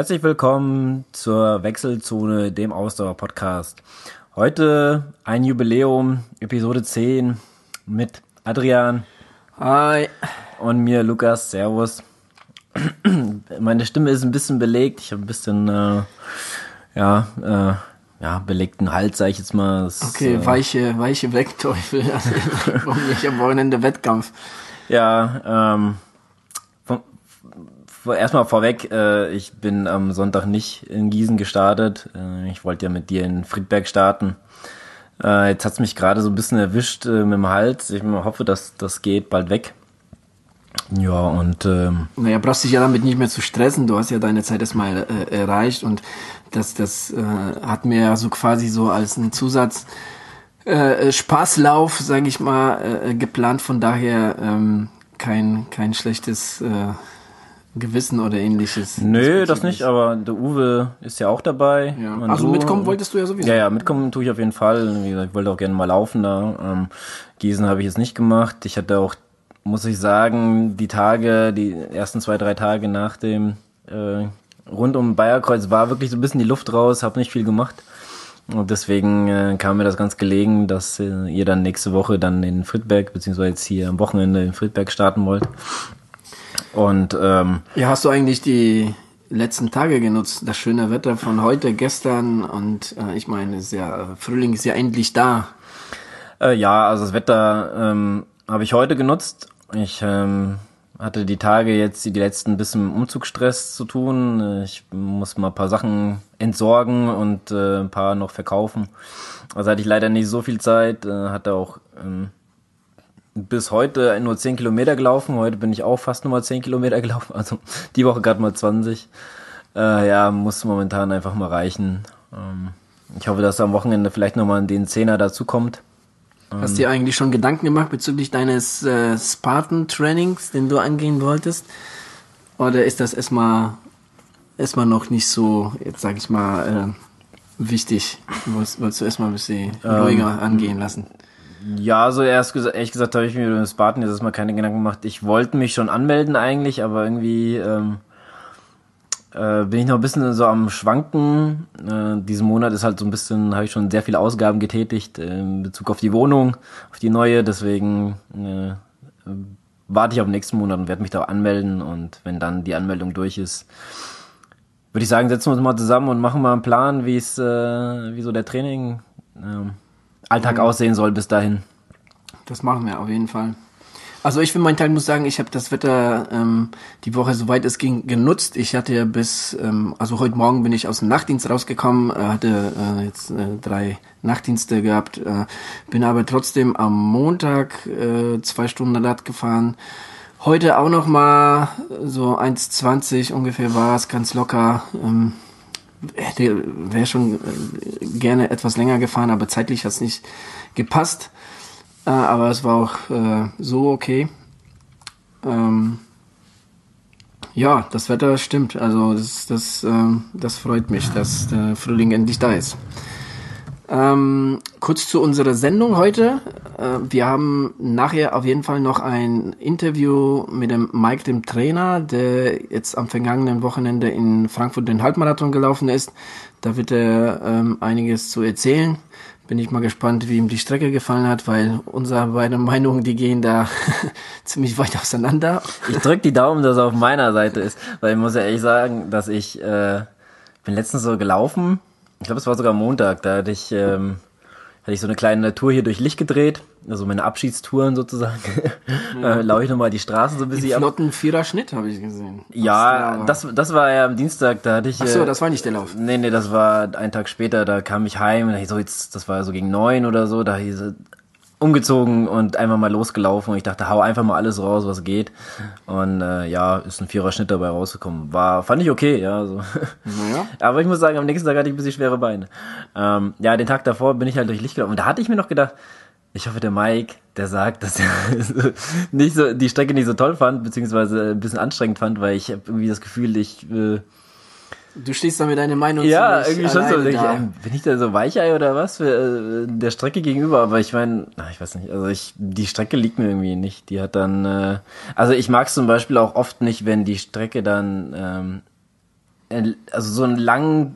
Herzlich willkommen zur Wechselzone, dem Ausdauer-Podcast. Heute ein Jubiläum, Episode 10 mit Adrian. Hi. Und mir, Lukas. Servus. Meine Stimme ist ein bisschen belegt. Ich habe ein bisschen, äh, ja, äh, ja, belegten Hals, sag ich jetzt mal. Das, okay, äh, weiche, weiche Wegteufel. ich am Wochenende Wettkampf. Ja, ähm, erstmal vorweg, äh, ich bin am Sonntag nicht in Gießen gestartet. Äh, ich wollte ja mit dir in Friedberg starten. Äh, jetzt hat's mich gerade so ein bisschen erwischt äh, mit dem Hals. Ich hoffe, dass das geht bald weg. Ja, und ähm, naja, brauchst dich ja damit nicht mehr zu stressen. Du hast ja deine Zeit erstmal äh, erreicht und das, das äh, hat mir ja so quasi so als ein Zusatz äh, Spaßlauf, sage ich mal, äh, geplant. Von daher ähm, kein, kein schlechtes äh, Gewissen oder ähnliches? Nö, das nicht, aber der Uwe ist ja auch dabei. Ja. Also du, mitkommen wolltest du ja sowieso. Ja, ja, mitkommen tue ich auf jeden Fall. Wie gesagt, ich wollte auch gerne mal laufen da. Ähm, Gießen habe ich jetzt nicht gemacht. Ich hatte auch, muss ich sagen, die Tage, die ersten zwei, drei Tage nach dem äh, rund um Bayerkreuz war wirklich so ein bisschen die Luft raus, habe nicht viel gemacht. Und deswegen äh, kam mir das ganz gelegen, dass äh, ihr dann nächste Woche dann in Friedberg, beziehungsweise jetzt hier am Wochenende in Friedberg starten wollt. Und ähm, ja, hast du eigentlich die letzten Tage genutzt, das schöne Wetter von heute, gestern und äh, ich meine, ist ja Frühling ist ja endlich da. Äh, ja, also das Wetter ähm, habe ich heute genutzt. Ich ähm, hatte die Tage jetzt die letzten bisschen Umzugsstress zu tun. Ich muss mal ein paar Sachen entsorgen und äh, ein paar noch verkaufen. Also hatte ich leider nicht so viel Zeit, äh, hatte auch ähm, bis heute nur 10 Kilometer gelaufen. Heute bin ich auch fast nur mal 10 Kilometer gelaufen. Also die Woche gerade mal 20. Äh, ja, muss momentan einfach mal reichen. Ähm, ich hoffe, dass am Wochenende vielleicht nochmal den Zehner dazu kommt. Hast du dir eigentlich schon Gedanken gemacht bezüglich deines äh, Spartan-Trainings, den du angehen wolltest? Oder ist das erstmal erstmal noch nicht so, jetzt sag ich mal, äh, wichtig? Wolltest, wolltest du erstmal ein bisschen ähm, ruhiger angehen lassen? Ja, also erst gesagt, ehrlich gesagt habe ich mir über Spartan jetzt erstmal keine Gedanken gemacht. Ich wollte mich schon anmelden eigentlich, aber irgendwie ähm, äh, bin ich noch ein bisschen so am Schwanken. Äh, diesen Monat ist halt so ein bisschen, habe ich schon sehr viele Ausgaben getätigt äh, in Bezug auf die Wohnung, auf die neue. Deswegen äh, warte ich auf den nächsten Monat und werde mich da anmelden. Und wenn dann die Anmeldung durch ist, würde ich sagen, setzen wir uns mal zusammen und machen mal einen Plan, wie es, äh, wie so der Training äh, Alltag mhm. aussehen soll bis dahin. Das machen wir auf jeden Fall. Also ich für meinen Teil muss sagen, ich habe das Wetter ähm, die Woche, soweit es ging, genutzt. Ich hatte ja bis, ähm, also heute Morgen bin ich aus dem Nachtdienst rausgekommen, äh, hatte äh, jetzt äh, drei Nachtdienste gehabt, äh, bin aber trotzdem am Montag äh, zwei Stunden Rad gefahren. Heute auch noch mal so 1,20 ungefähr war es, ganz locker. Ähm, hätte wäre schon äh, gerne etwas länger gefahren, aber zeitlich hat es nicht gepasst. Äh, aber es war auch äh, so okay. Ähm, ja, das Wetter stimmt. Also das, das, äh, das freut mich, dass der Frühling endlich da ist. Ähm, kurz zu unserer Sendung heute. Äh, wir haben nachher auf jeden Fall noch ein Interview mit dem Mike, dem Trainer, der jetzt am vergangenen Wochenende in Frankfurt den Halbmarathon gelaufen ist. Da wird er ähm, einiges zu erzählen. Bin ich mal gespannt, wie ihm die Strecke gefallen hat, weil unsere beiden Meinungen, die gehen da ziemlich weit auseinander. Ich drück die Daumen, dass er auf meiner Seite ist, weil ich muss ja ehrlich sagen, dass ich äh, bin letztens so gelaufen ich glaube, es war sogar Montag, da hatte ich, ähm, hatte ich so eine kleine Tour hier durch Licht gedreht, also meine Abschiedstouren sozusagen. Ja. äh, laufe ich nochmal die Straße so ein bisschen ab. flotten Vierer-Schnitt habe ich gesehen. Ja, das, das war ja am Dienstag, da hatte ich... Ach so, äh, das war nicht der Lauf. Nee, nee, das war einen Tag später, da kam ich heim und ich so, jetzt, das war so gegen neun oder so, da hieß umgezogen und einfach mal losgelaufen und ich dachte, hau einfach mal alles raus, was geht. Und äh, ja, ist ein vierer Schnitt dabei rausgekommen. War, fand ich okay, ja. So. Naja. Aber ich muss sagen, am nächsten Tag hatte ich ein bisschen schwere Beine. Ähm, ja, den Tag davor bin ich halt durch Licht gelaufen. Und da hatte ich mir noch gedacht, ich hoffe, der Mike, der sagt, dass er nicht so die Strecke nicht so toll fand, beziehungsweise ein bisschen anstrengend fand, weil ich habe irgendwie das Gefühl, ich äh, Du stehst da mit deiner Meinung Ja, irgendwie schon so. Ich, bin ich da so Weichei oder was für äh, der Strecke gegenüber? Aber ich meine, ich weiß nicht, also ich, die Strecke liegt mir irgendwie nicht. Die hat dann, äh, also ich mag es zum Beispiel auch oft nicht, wenn die Strecke dann ähm, äh, also so einen lang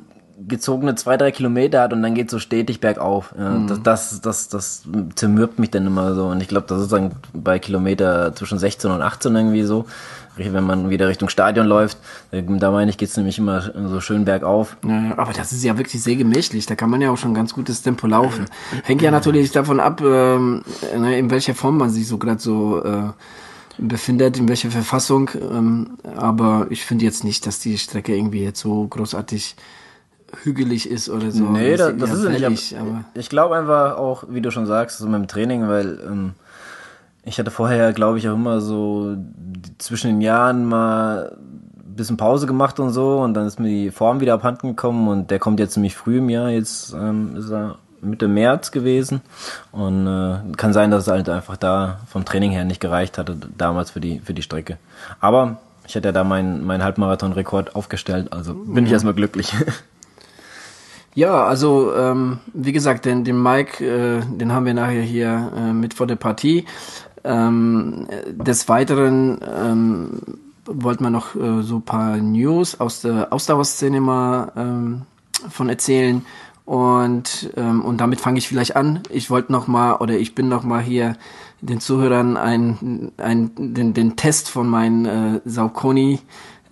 gezogene zwei, drei Kilometer hat und dann geht so stetig bergauf. Ja, Mhm. das, das, das, das zermürbt mich dann immer so. Und ich glaube, das ist dann bei Kilometer zwischen 16 und 18 irgendwie so. Wenn man wieder Richtung Stadion läuft, da meine ich, geht's nämlich immer so schön bergauf. Ja, aber das ist ja wirklich sehr gemächlich. Da kann man ja auch schon ganz gutes Tempo laufen. Hängt ja natürlich davon ab, ähm, ne, in welcher Form man sich so gerade so äh, befindet, in welcher Verfassung. Ähm, aber ich finde jetzt nicht, dass die Strecke irgendwie jetzt so großartig hügelig ist oder so. Nee, das, das ja ist es nicht. aber ich glaube einfach auch, wie du schon sagst, so mit dem Training, weil ähm, ich hatte vorher, glaube ich, auch immer so zwischen den Jahren mal ein bisschen Pause gemacht und so und dann ist mir die Form wieder abhanden gekommen und der kommt jetzt ziemlich früh im Jahr. Jetzt ähm, ist er Mitte März gewesen und äh, kann sein, dass es halt einfach da vom Training her nicht gereicht hatte damals für die für die Strecke. Aber ich hatte ja da meinen meinen Halbmarathon-Rekord aufgestellt, also bin ich erstmal glücklich. Ja, also ähm, wie gesagt, den, den Mike, äh, den haben wir nachher hier äh, mit vor der Partie. Ähm, äh, des Weiteren ähm, wollten wir noch äh, so ein paar News aus der Ausdauerszene mal ähm, von erzählen. Und, ähm, und damit fange ich vielleicht an. Ich wollte noch mal oder ich bin noch mal hier den Zuhörern ein, ein, den, den Test von meinen äh, Saucony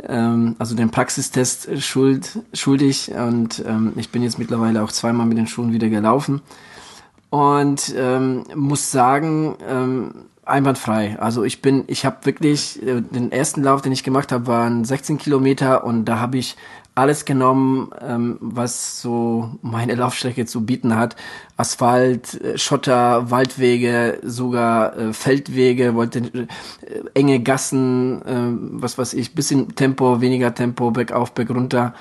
ähm, also den Praxistest schuld, schuldig und ähm, ich bin jetzt mittlerweile auch zweimal mit den Schuhen wieder gelaufen und ähm, muss sagen, ähm, einwandfrei. Also ich bin, ich habe wirklich, äh, den ersten Lauf, den ich gemacht habe, waren 16 Kilometer und da habe ich alles genommen, ähm, was so meine Laufstrecke zu bieten hat. Asphalt, äh, Schotter, Waldwege, sogar äh, Feldwege, wollte enge Gassen, äh, was weiß ich, bisschen Tempo, weniger Tempo, bergauf, bergunter.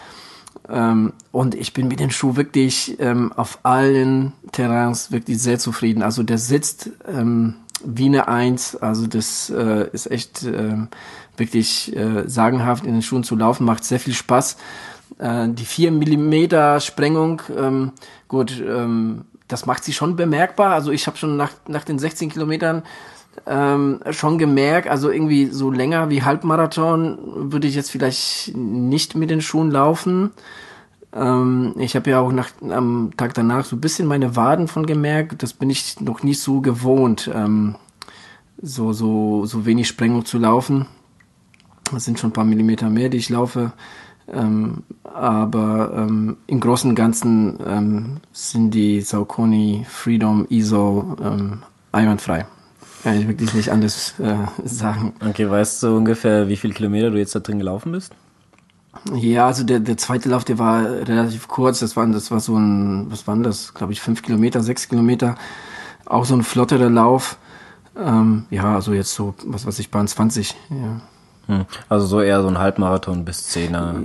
Ähm, und ich bin mit dem Schuh wirklich ähm, auf allen Terrains wirklich sehr zufrieden. Also der sitzt ähm, wie eine Eins. Also das äh, ist echt ähm, wirklich äh, sagenhaft in den Schuhen zu laufen, macht sehr viel Spaß. Äh, die 4 Millimeter Sprengung, ähm, gut, ähm, das macht sie schon bemerkbar. Also ich habe schon nach, nach den 16 Kilometern ähm, schon gemerkt, also irgendwie so länger wie Halbmarathon würde ich jetzt vielleicht nicht mit den Schuhen laufen. Ähm, ich habe ja auch nach, am Tag danach so ein bisschen meine Waden von gemerkt. Das bin ich noch nicht so gewohnt, ähm, so, so, so wenig Sprengung zu laufen. Das sind schon ein paar Millimeter mehr, die ich laufe. Ähm, aber ähm, im Großen und Ganzen ähm, sind die Saucony Freedom ISO ähm, einwandfrei. Kann ich wirklich nicht anders äh, sagen. Okay, weißt du ungefähr, wie viele Kilometer du jetzt da drin gelaufen bist? Ja, also der, der zweite Lauf, der war relativ kurz. Das war, das war so ein, was waren das? Glaube ich, fünf Kilometer, sechs Kilometer. Auch so ein flotterer Lauf. Ähm, ja, also jetzt so, was weiß ich, Bahn 20. Ja. Hm. Also so eher so ein Halbmarathon bis Zehner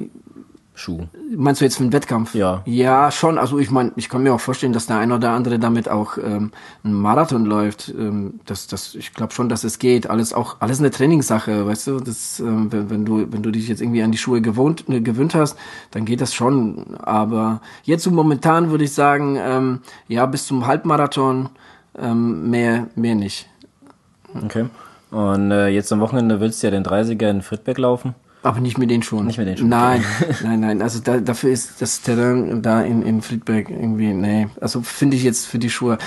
Schuh. Meinst du jetzt für den Wettkampf? Ja. Ja, schon. Also ich meine, ich kann mir auch vorstellen, dass der ein oder andere damit auch ähm, einen Marathon läuft. Ähm, das, das, ich glaube schon, dass es geht. Alles auch, alles eine Trainingssache, weißt du. Das, ähm, wenn, wenn du, wenn du dich jetzt irgendwie an die Schuhe gewohnt, äh, gewöhnt hast, dann geht das schon. Aber jetzt so momentan würde ich sagen, ähm, ja, bis zum Halbmarathon ähm, mehr, mehr nicht. Okay. Und äh, jetzt am Wochenende willst du ja den 30er in Friedberg laufen. Aber nicht mit den Schuhen. Nicht mit den Schuhen, Nein, nein, nein. Also da, dafür ist das Terrain da in, in Friedberg irgendwie, nee. Also finde ich jetzt für die Schuhe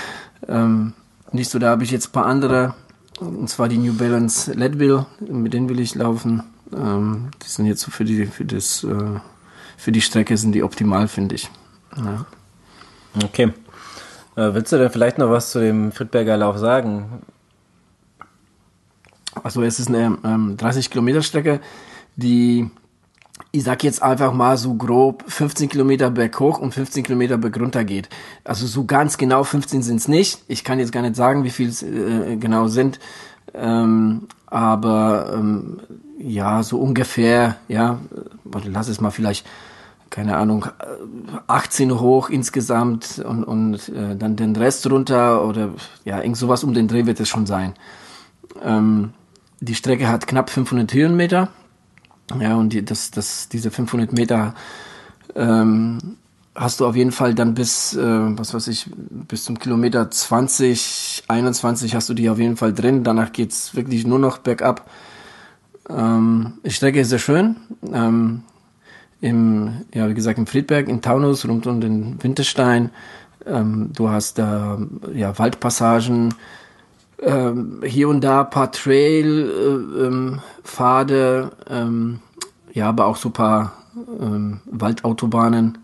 ähm, nicht so. Da habe ich jetzt ein paar andere, und zwar die New Balance Leadville, mit denen will ich laufen. Ähm, die sind jetzt so für die, für das, äh, für die Strecke sind die optimal, finde ich. Ja. Okay. Äh, willst du denn vielleicht noch was zu dem Friedberger Lauf sagen? Also es ist eine ähm, 30 Kilometer Strecke, die, ich sag jetzt einfach mal so grob 15 Kilometer berghoch und 15 Kilometer bergunter geht. Also so ganz genau 15 sind es nicht. Ich kann jetzt gar nicht sagen, wie viel es äh, genau sind. Ähm, aber ähm, ja, so ungefähr, ja, lass es mal vielleicht, keine Ahnung, 18 hoch insgesamt und, und äh, dann den Rest runter oder ja, irgend sowas um den Dreh wird es schon sein. Ähm, die Strecke hat knapp 500 Höhenmeter. Ja, und die, das, das, diese 500 Meter ähm, hast du auf jeden Fall dann bis, äh, was weiß ich, bis zum Kilometer 20, 21 hast du die auf jeden Fall drin. Danach geht's wirklich nur noch bergab. Ähm, die Strecke ist sehr schön. Ähm, im, ja, wie gesagt, im Friedberg, in Taunus, rund um den Winterstein. Ähm, du hast da ja, Waldpassagen, ähm, hier und da paar Trail-Pfade, äh, ähm, ja, aber auch so paar ähm, Waldautobahnen.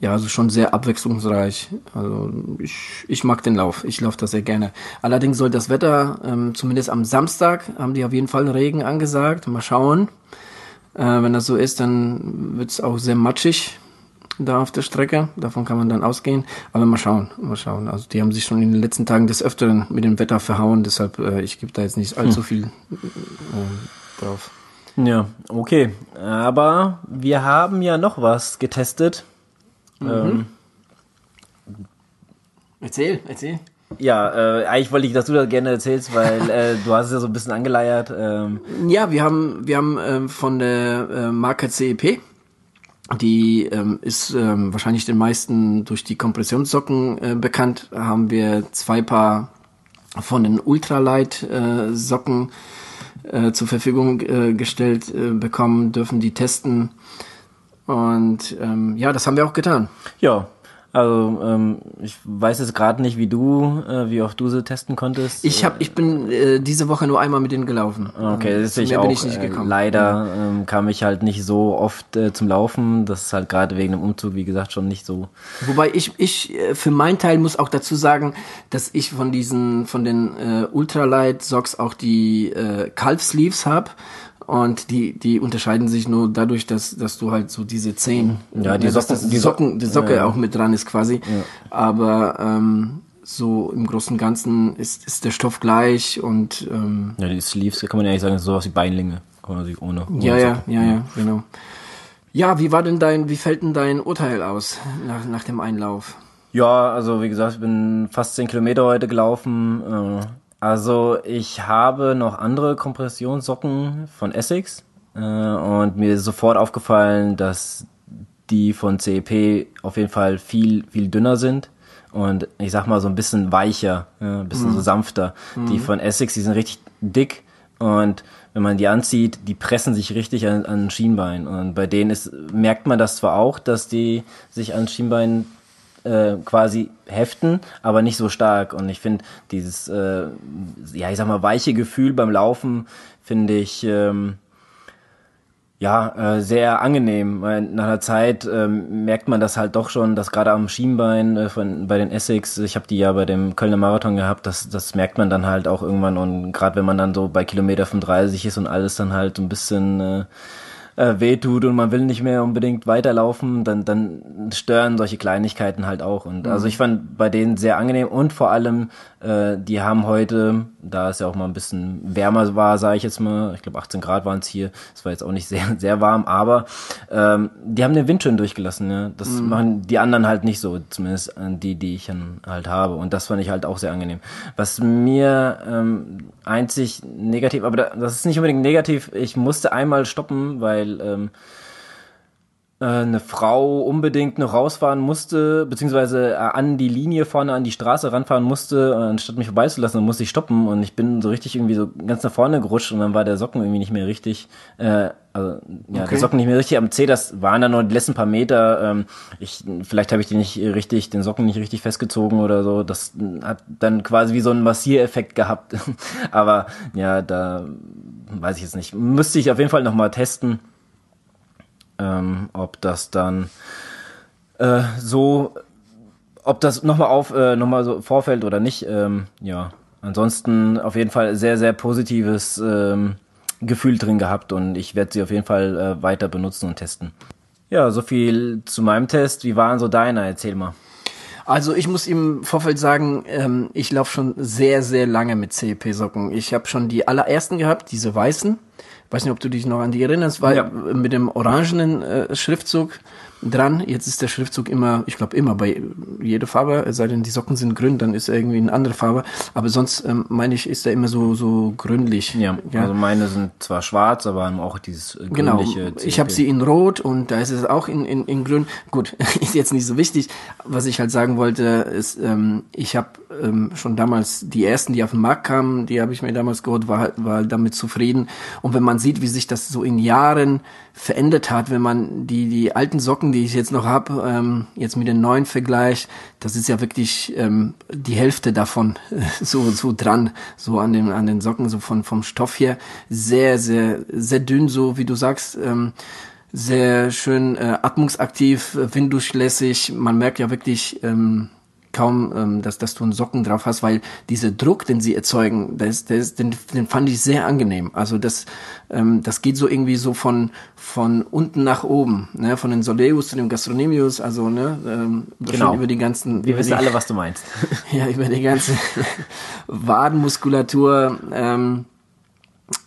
Ja, also schon sehr abwechslungsreich. Also ich, ich mag den Lauf. Ich laufe da sehr gerne. Allerdings soll das Wetter, ähm, zumindest am Samstag, haben die auf jeden Fall Regen angesagt. Mal schauen. Äh, wenn das so ist, dann wird's auch sehr matschig da auf der Strecke. Davon kann man dann ausgehen. Aber mal schauen, mal schauen. Also die haben sich schon in den letzten Tagen des Öfteren mit dem Wetter verhauen. Deshalb, äh, ich gebe da jetzt nicht allzu hm. viel äh, drauf. Ja, okay. Aber wir haben ja noch was getestet. Mhm. Ähm, erzähl, erzähl. Ja, äh, eigentlich wollte ich, dass du das gerne erzählst, weil äh, du hast es ja so ein bisschen angeleiert. Ähm. Ja, wir haben, wir haben ähm, von der äh, Marke CEP, die ähm, ist ähm, wahrscheinlich den meisten durch die Kompressionssocken äh, bekannt, haben wir zwei Paar von den Ultralight äh, Socken äh, zur Verfügung äh, gestellt äh, bekommen, dürfen die testen. Und ähm, ja, das haben wir auch getan. Ja, also ähm, ich weiß jetzt gerade nicht, wie du, äh, wie oft du sie testen konntest. Ich habe, ich bin äh, diese Woche nur einmal mit denen gelaufen. Okay, das ist ich auch. Bin ich nicht gekommen. Äh, leider ähm, kam ich halt nicht so oft äh, zum Laufen. Das ist halt gerade wegen dem Umzug, wie gesagt, schon nicht so. Wobei ich, ich äh, für meinen Teil muss auch dazu sagen, dass ich von diesen, von den äh, Ultralight Socks auch die äh, Calf Sleeves habe und die, die unterscheiden sich nur dadurch, dass, dass du halt so diese Zehen, ja, die Socken, das, die Socken, die Socke ja, auch mit dran ist quasi. Aber ähm, so im Großen und Ganzen ist, ist der Stoff gleich und ähm, ja, die Sleeves kann man ja eigentlich sagen, sowas wie Beinlinge, kann man sich ohne. ohne ja, ja, ja, ja, genau. Ja, wie war denn dein, wie fällt denn dein Urteil aus nach, nach dem Einlauf? Ja, also wie gesagt, ich bin fast zehn Kilometer heute gelaufen. Äh, also ich habe noch andere Kompressionssocken von Essex äh, und mir ist sofort aufgefallen, dass die von CEP auf jeden Fall viel, viel dünner sind und ich sag mal so ein bisschen weicher, ja, ein bisschen mhm. so sanfter. Mhm. Die von Essex, die sind richtig dick und wenn man die anzieht, die pressen sich richtig an, an Schienbein. Und bei denen ist, merkt man das zwar auch, dass die sich an Schienbein äh, quasi heften, aber nicht so stark. Und ich finde dieses, äh, ja, ich sag mal, weiche Gefühl beim Laufen finde ich ähm, ja äh, sehr angenehm. Weil nach einer Zeit ähm, merkt man das halt doch schon, dass gerade am Schienbein äh, von bei den Essex, ich habe die ja bei dem Kölner Marathon gehabt, das, das merkt man dann halt auch irgendwann. Und gerade wenn man dann so bei Kilometer 35 ist und alles dann halt ein bisschen äh, äh, wehtut und man will nicht mehr unbedingt weiterlaufen, dann, dann stören solche Kleinigkeiten halt auch. Und mhm. also ich fand bei denen sehr angenehm und vor allem, äh, die haben heute, da es ja auch mal ein bisschen wärmer war, sage ich jetzt mal, ich glaube 18 Grad waren es hier, es war jetzt auch nicht sehr, sehr warm, aber ähm, die haben den Wind schön durchgelassen. Ja? Das mhm. machen die anderen halt nicht so, zumindest äh, die, die ich dann halt habe. Und das fand ich halt auch sehr angenehm. Was mir ähm, einzig negativ, aber das ist nicht unbedingt negativ, ich musste einmal stoppen, weil ähm, äh, eine Frau unbedingt noch rausfahren musste, beziehungsweise äh, an die Linie vorne an die Straße ranfahren musste, äh, anstatt mich vorbeizulassen, dann musste ich stoppen und ich bin so richtig irgendwie so ganz nach vorne gerutscht und dann war der Socken irgendwie nicht mehr richtig, äh, also ja, okay. der Socken nicht mehr richtig am C, das waren dann nur die letzten paar Meter. Ähm, ich, vielleicht habe ich den nicht richtig, den Socken nicht richtig festgezogen oder so. Das hat dann quasi wie so einen Massiereffekt gehabt. Aber ja, da weiß ich jetzt nicht. Müsste ich auf jeden Fall nochmal testen ähm, ob das dann äh, so, ob das nochmal auf, äh, nochmal so vorfällt oder nicht. Ähm, ja, ansonsten auf jeden Fall sehr, sehr positives ähm, Gefühl drin gehabt und ich werde sie auf jeden Fall äh, weiter benutzen und testen. Ja, so viel zu meinem Test. Wie waren so deine? Erzähl mal. Also ich muss im Vorfeld sagen, ähm, ich laufe schon sehr, sehr lange mit CEP-Socken. Ich habe schon die allerersten gehabt, diese weißen weiß nicht, ob du dich noch an die erinnerst, weil ja. mit dem orangenen äh, Schriftzug dran. Jetzt ist der Schriftzug immer, ich glaube immer bei jeder Farbe, es sei denn die Socken sind grün, dann ist er irgendwie eine andere Farbe. Aber sonst ähm, meine ich, ist er immer so so grünlich. Ja, ja, also meine sind zwar schwarz, aber haben auch dieses genau. grünliche. Genau. Ich habe sie in Rot und da ist es auch in in, in Grün. Gut, ist jetzt nicht so wichtig. Was ich halt sagen wollte, ist, ähm, ich habe ähm, schon damals die ersten, die auf den Markt kamen, die habe ich mir damals geholt, war war damit zufrieden. Und Und wenn man sieht, wie sich das so in Jahren verändert hat, wenn man die, die alten Socken, die ich jetzt noch habe, ähm, jetzt mit den neuen vergleicht, das ist ja wirklich ähm, die Hälfte davon so, so dran, so an den, an den Socken, so von, vom Stoff her. Sehr, sehr, sehr dünn, so wie du sagst. Ähm, sehr schön äh, atmungsaktiv, winddurchlässig. Man merkt ja wirklich, ähm, kaum, ähm, dass, dass du einen Socken drauf hast, weil dieser Druck, den sie erzeugen, das, das, den, den fand ich sehr angenehm. Also das, ähm, das geht so irgendwie so von, von unten nach oben, ne? von den Soleus zu dem Gastronemius, also ne, ähm, Genau. über die ganzen, Wir wissen die, alle, was du meinst. ja, über die ganze Wadenmuskulatur. Ähm,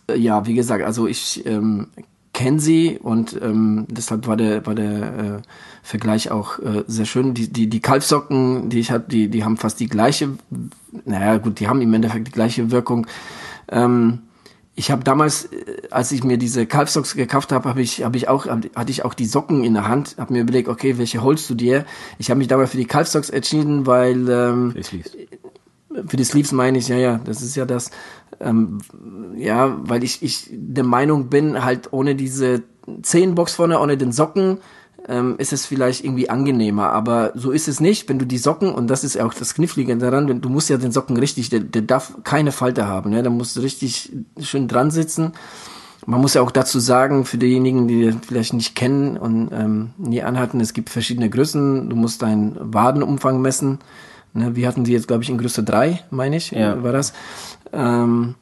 äh, ja, wie gesagt, also ich ähm, kenne sie und ähm, deshalb war der war der äh, Vergleich auch äh, sehr schön. Die die die Kalbsocken, die ich habe, die die haben fast die gleiche. Naja, gut, die haben im Endeffekt die gleiche Wirkung. Ähm, ich habe damals, äh, als ich mir diese Kalbsocks gekauft habe, habe ich, habe ich auch, hatte ich auch die Socken in der Hand, habe mir überlegt, okay, welche holst du dir? Ich habe mich dabei für die Kalbsocks entschieden, weil ähm, lieb's. Für die Sleeves meine ich, ja, ja, das ist ja das, ähm, ja, weil ich, ich der Meinung bin, halt ohne diese Zehenbox vorne, ohne den Socken, ähm, ist es vielleicht irgendwie angenehmer, aber so ist es nicht, wenn du die Socken, und das ist auch das Knifflige daran, du musst ja den Socken richtig, der, der darf keine Falte haben, ne? da musst du richtig schön dran sitzen. Man muss ja auch dazu sagen, für diejenigen, die das vielleicht nicht kennen und ähm, nie anhatten, es gibt verschiedene Größen. Du musst deinen Wadenumfang messen. Ne, wir hatten sie jetzt, glaube ich, in Größe 3, meine ich, Ja. war das. Ähm,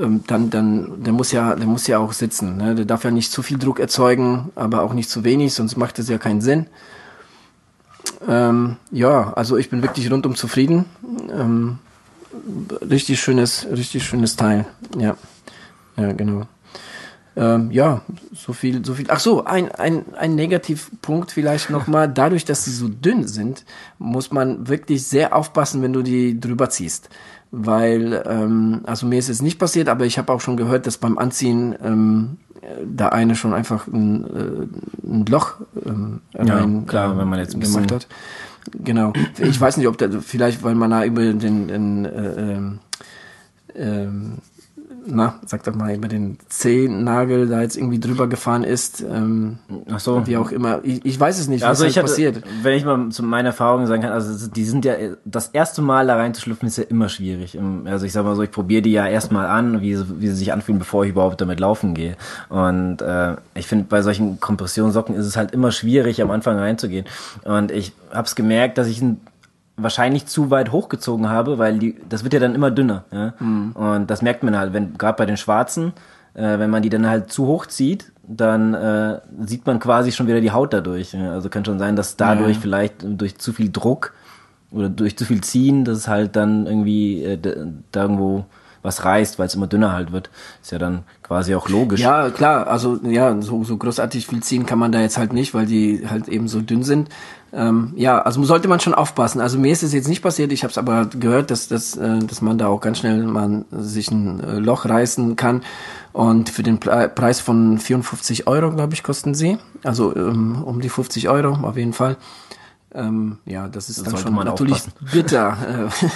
ähm, dann, dann, der muss ja, der muss ja auch sitzen. Ne? Der darf ja nicht zu viel Druck erzeugen, aber auch nicht zu wenig, sonst macht es ja keinen Sinn. Ähm, ja, also ich bin wirklich rundum zufrieden. Ähm, richtig schönes, richtig schönes Teil. Ja, ja, genau. Ähm, ja, so viel, so viel. Ach so, ein, ein, ein Negativpunkt vielleicht nochmal. Dadurch, dass sie so dünn sind, muss man wirklich sehr aufpassen, wenn du die drüber ziehst. Weil, ähm, also mir ist es nicht passiert, aber ich habe auch schon gehört, dass beim Anziehen ähm, äh, da eine schon einfach ein, äh, ein Loch ähm, Ja, rein, klar, äh, wenn man jetzt ein gemacht hat. Genau. Ich weiß nicht, ob da vielleicht, weil man da über den, den äh, ähm, ähm, na, sag doch mal, über den Zehennagel da jetzt irgendwie drüber gefahren ist, ähm, Ach so. wie auch immer. Ich, ich weiß es nicht, was Also halt ich hatte, passiert. wenn ich mal zu meiner Erfahrung sagen kann, also die sind ja, das erste Mal da reinzuschlüpfen ist ja immer schwierig. Im- Also ich sag mal so, ich probiere die ja erstmal an, wie, sie- wie sie sich anfühlen, bevor ich überhaupt damit laufen gehe. Und äh, ich finde, bei solchen Kompressionssocken ist es halt immer schwierig, am Anfang reinzugehen. Und ich habe es gemerkt, dass ich ein wahrscheinlich zu weit hochgezogen habe, weil die, das wird ja dann immer dünner. Ja? Und das merkt man halt, wenn gerade bei den Schwarzen, äh, wenn man die dann halt zu hoch zieht, dann äh, sieht man quasi schon wieder die Haut dadurch. Ja? Also kann schon sein, dass dadurch Ja. vielleicht durch zu viel Druck oder durch zu viel Ziehen, dass es halt dann irgendwie äh, da irgendwo was reißt, weil es immer dünner halt wird. Ist ja dann quasi auch logisch. Ja, klar, also ja, so, so großartig viel ziehen kann man da jetzt halt nicht, weil die halt eben so dünn sind. Ähm, ja, also sollte man schon aufpassen. Also mir ist es jetzt nicht passiert, ich habe es aber gehört, dass, dass, äh, dass man da auch ganz schnell mal sich ein äh, Loch reißen kann. Und für den Pre Preis von 54 Euro, glaube ich, kosten sie. Also ähm, um die 50 Euro auf jeden Fall. Ähm, ja, das ist dann sollte schon natürlich aufpassen. bitter. Äh,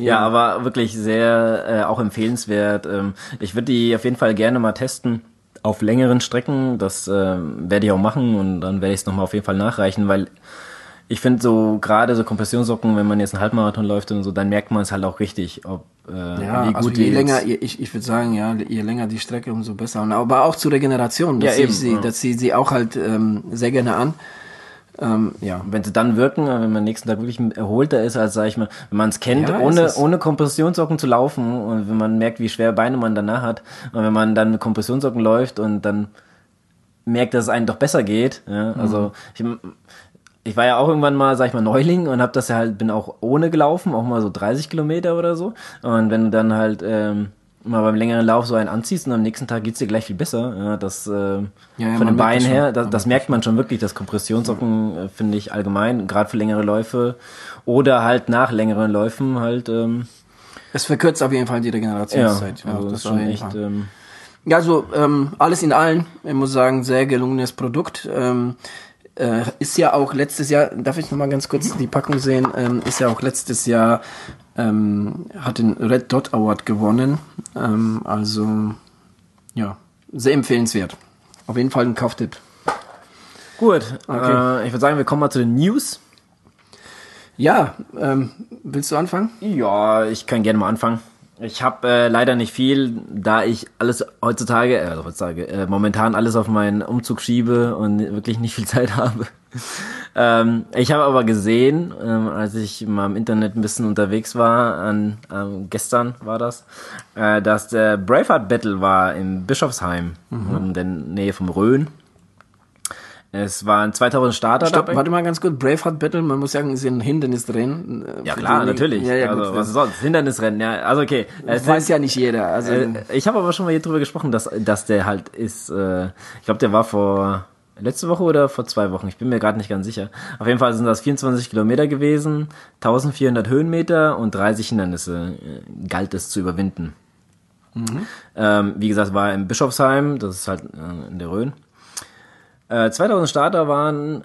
Ja, aber wirklich sehr äh, auch empfehlenswert. Ähm, ich würde die auf jeden Fall gerne mal testen auf längeren Strecken. Das ähm, werde ich auch machen und dann werde ich es nochmal auf jeden Fall nachreichen, weil ich finde so gerade so Kompressionssocken, wenn man jetzt einen Halbmarathon läuft und so, dann merkt man es halt auch richtig, ob äh, Ja, wie gut also die je länger, je, ich, ich würde sagen, ja, je länger die Strecke, umso besser. Und aber auch zur Regeneration, das Ja, eben, ich sie, ja. das ziehe sie auch halt ähm, sehr gerne an. Ähm, ja. wenn sie dann wirken, wenn man am nächsten Tag wirklich erholter ist, als sag ich mal, wenn man es kennt, Ja, ohne es ist- ohne Kompressionssocken zu laufen und wenn man merkt, wie schwer Beine man danach hat und wenn man dann mit Kompressionssocken läuft und dann merkt, dass es einem doch besser geht, ja, Mhm. also ich, ich war ja auch irgendwann mal, sag ich mal, Neuling und hab das ja halt, bin auch ohne gelaufen, auch mal so 30 Kilometer oder so und wenn du dann halt ähm, mal beim längeren Lauf so einen anziehst und am nächsten Tag geht's dir gleich viel besser. Ja, das äh, ja, von man den Beinen das schon. her, das, das merkt man schon wirklich, das Kompressionssocken äh, finde ich allgemein, gerade für längere Läufe oder halt nach längeren Läufen halt, ähm, Es verkürzt auf jeden Fall die ja, Regenerationszeit. also das ist auf schon echt, ähm, Ja, also ähm, alles in allem, ich muss sagen, sehr gelungenes Produkt. Ähm, äh, ist ja auch letztes Jahr, darf ich noch mal ganz kurz die Packung sehen, ähm, ist ja auch letztes Jahr, ähm, hat den Red Dot Award gewonnen. Ähm, also ja, sehr empfehlenswert. Auf jeden Fall ein Kauftipp. Gut, okay. äh, ich würde sagen, wir kommen mal zu den News. Ja, ähm, willst du anfangen? Ja, ich kann gerne mal anfangen. Ich habe äh, leider nicht viel, da ich alles heutzutage, äh, heutzutage, äh, momentan alles auf meinen Umzug schiebe und wirklich nicht viel Zeit habe. ähm, ich habe aber gesehen, ähm, als ich mal im Internet ein bisschen unterwegs war, an, ähm, gestern war das, äh, dass der Braveheart Battle war in Bischofsheim, mhm. in der Nähe vom Rhön. Es waren 2000 Starter Stopp, dabei. Warte mal ganz kurz. Braveheart Battle, man muss sagen, ist ein Hindernisrennen. Äh, ja klar, natürlich. Ja, ja, also, was sonst? Hindernisrennen, ja. Also okay. Das weiß ja nicht jeder. Also, äh, ich habe aber schon mal hier drüber gesprochen, dass, dass der halt ist, äh, ich glaube, der war vor letzte Woche oder vor zwei Wochen, ich bin mir gerade nicht ganz sicher. Auf jeden Fall sind das 24 Kilometer gewesen, 1400 Höhenmeter und 30 Hindernisse äh, galt es zu überwinden. Mhm. Ähm, wie gesagt, war im Bischofsheim, das ist halt äh, in der Rhön. Äh, 2000 Starter waren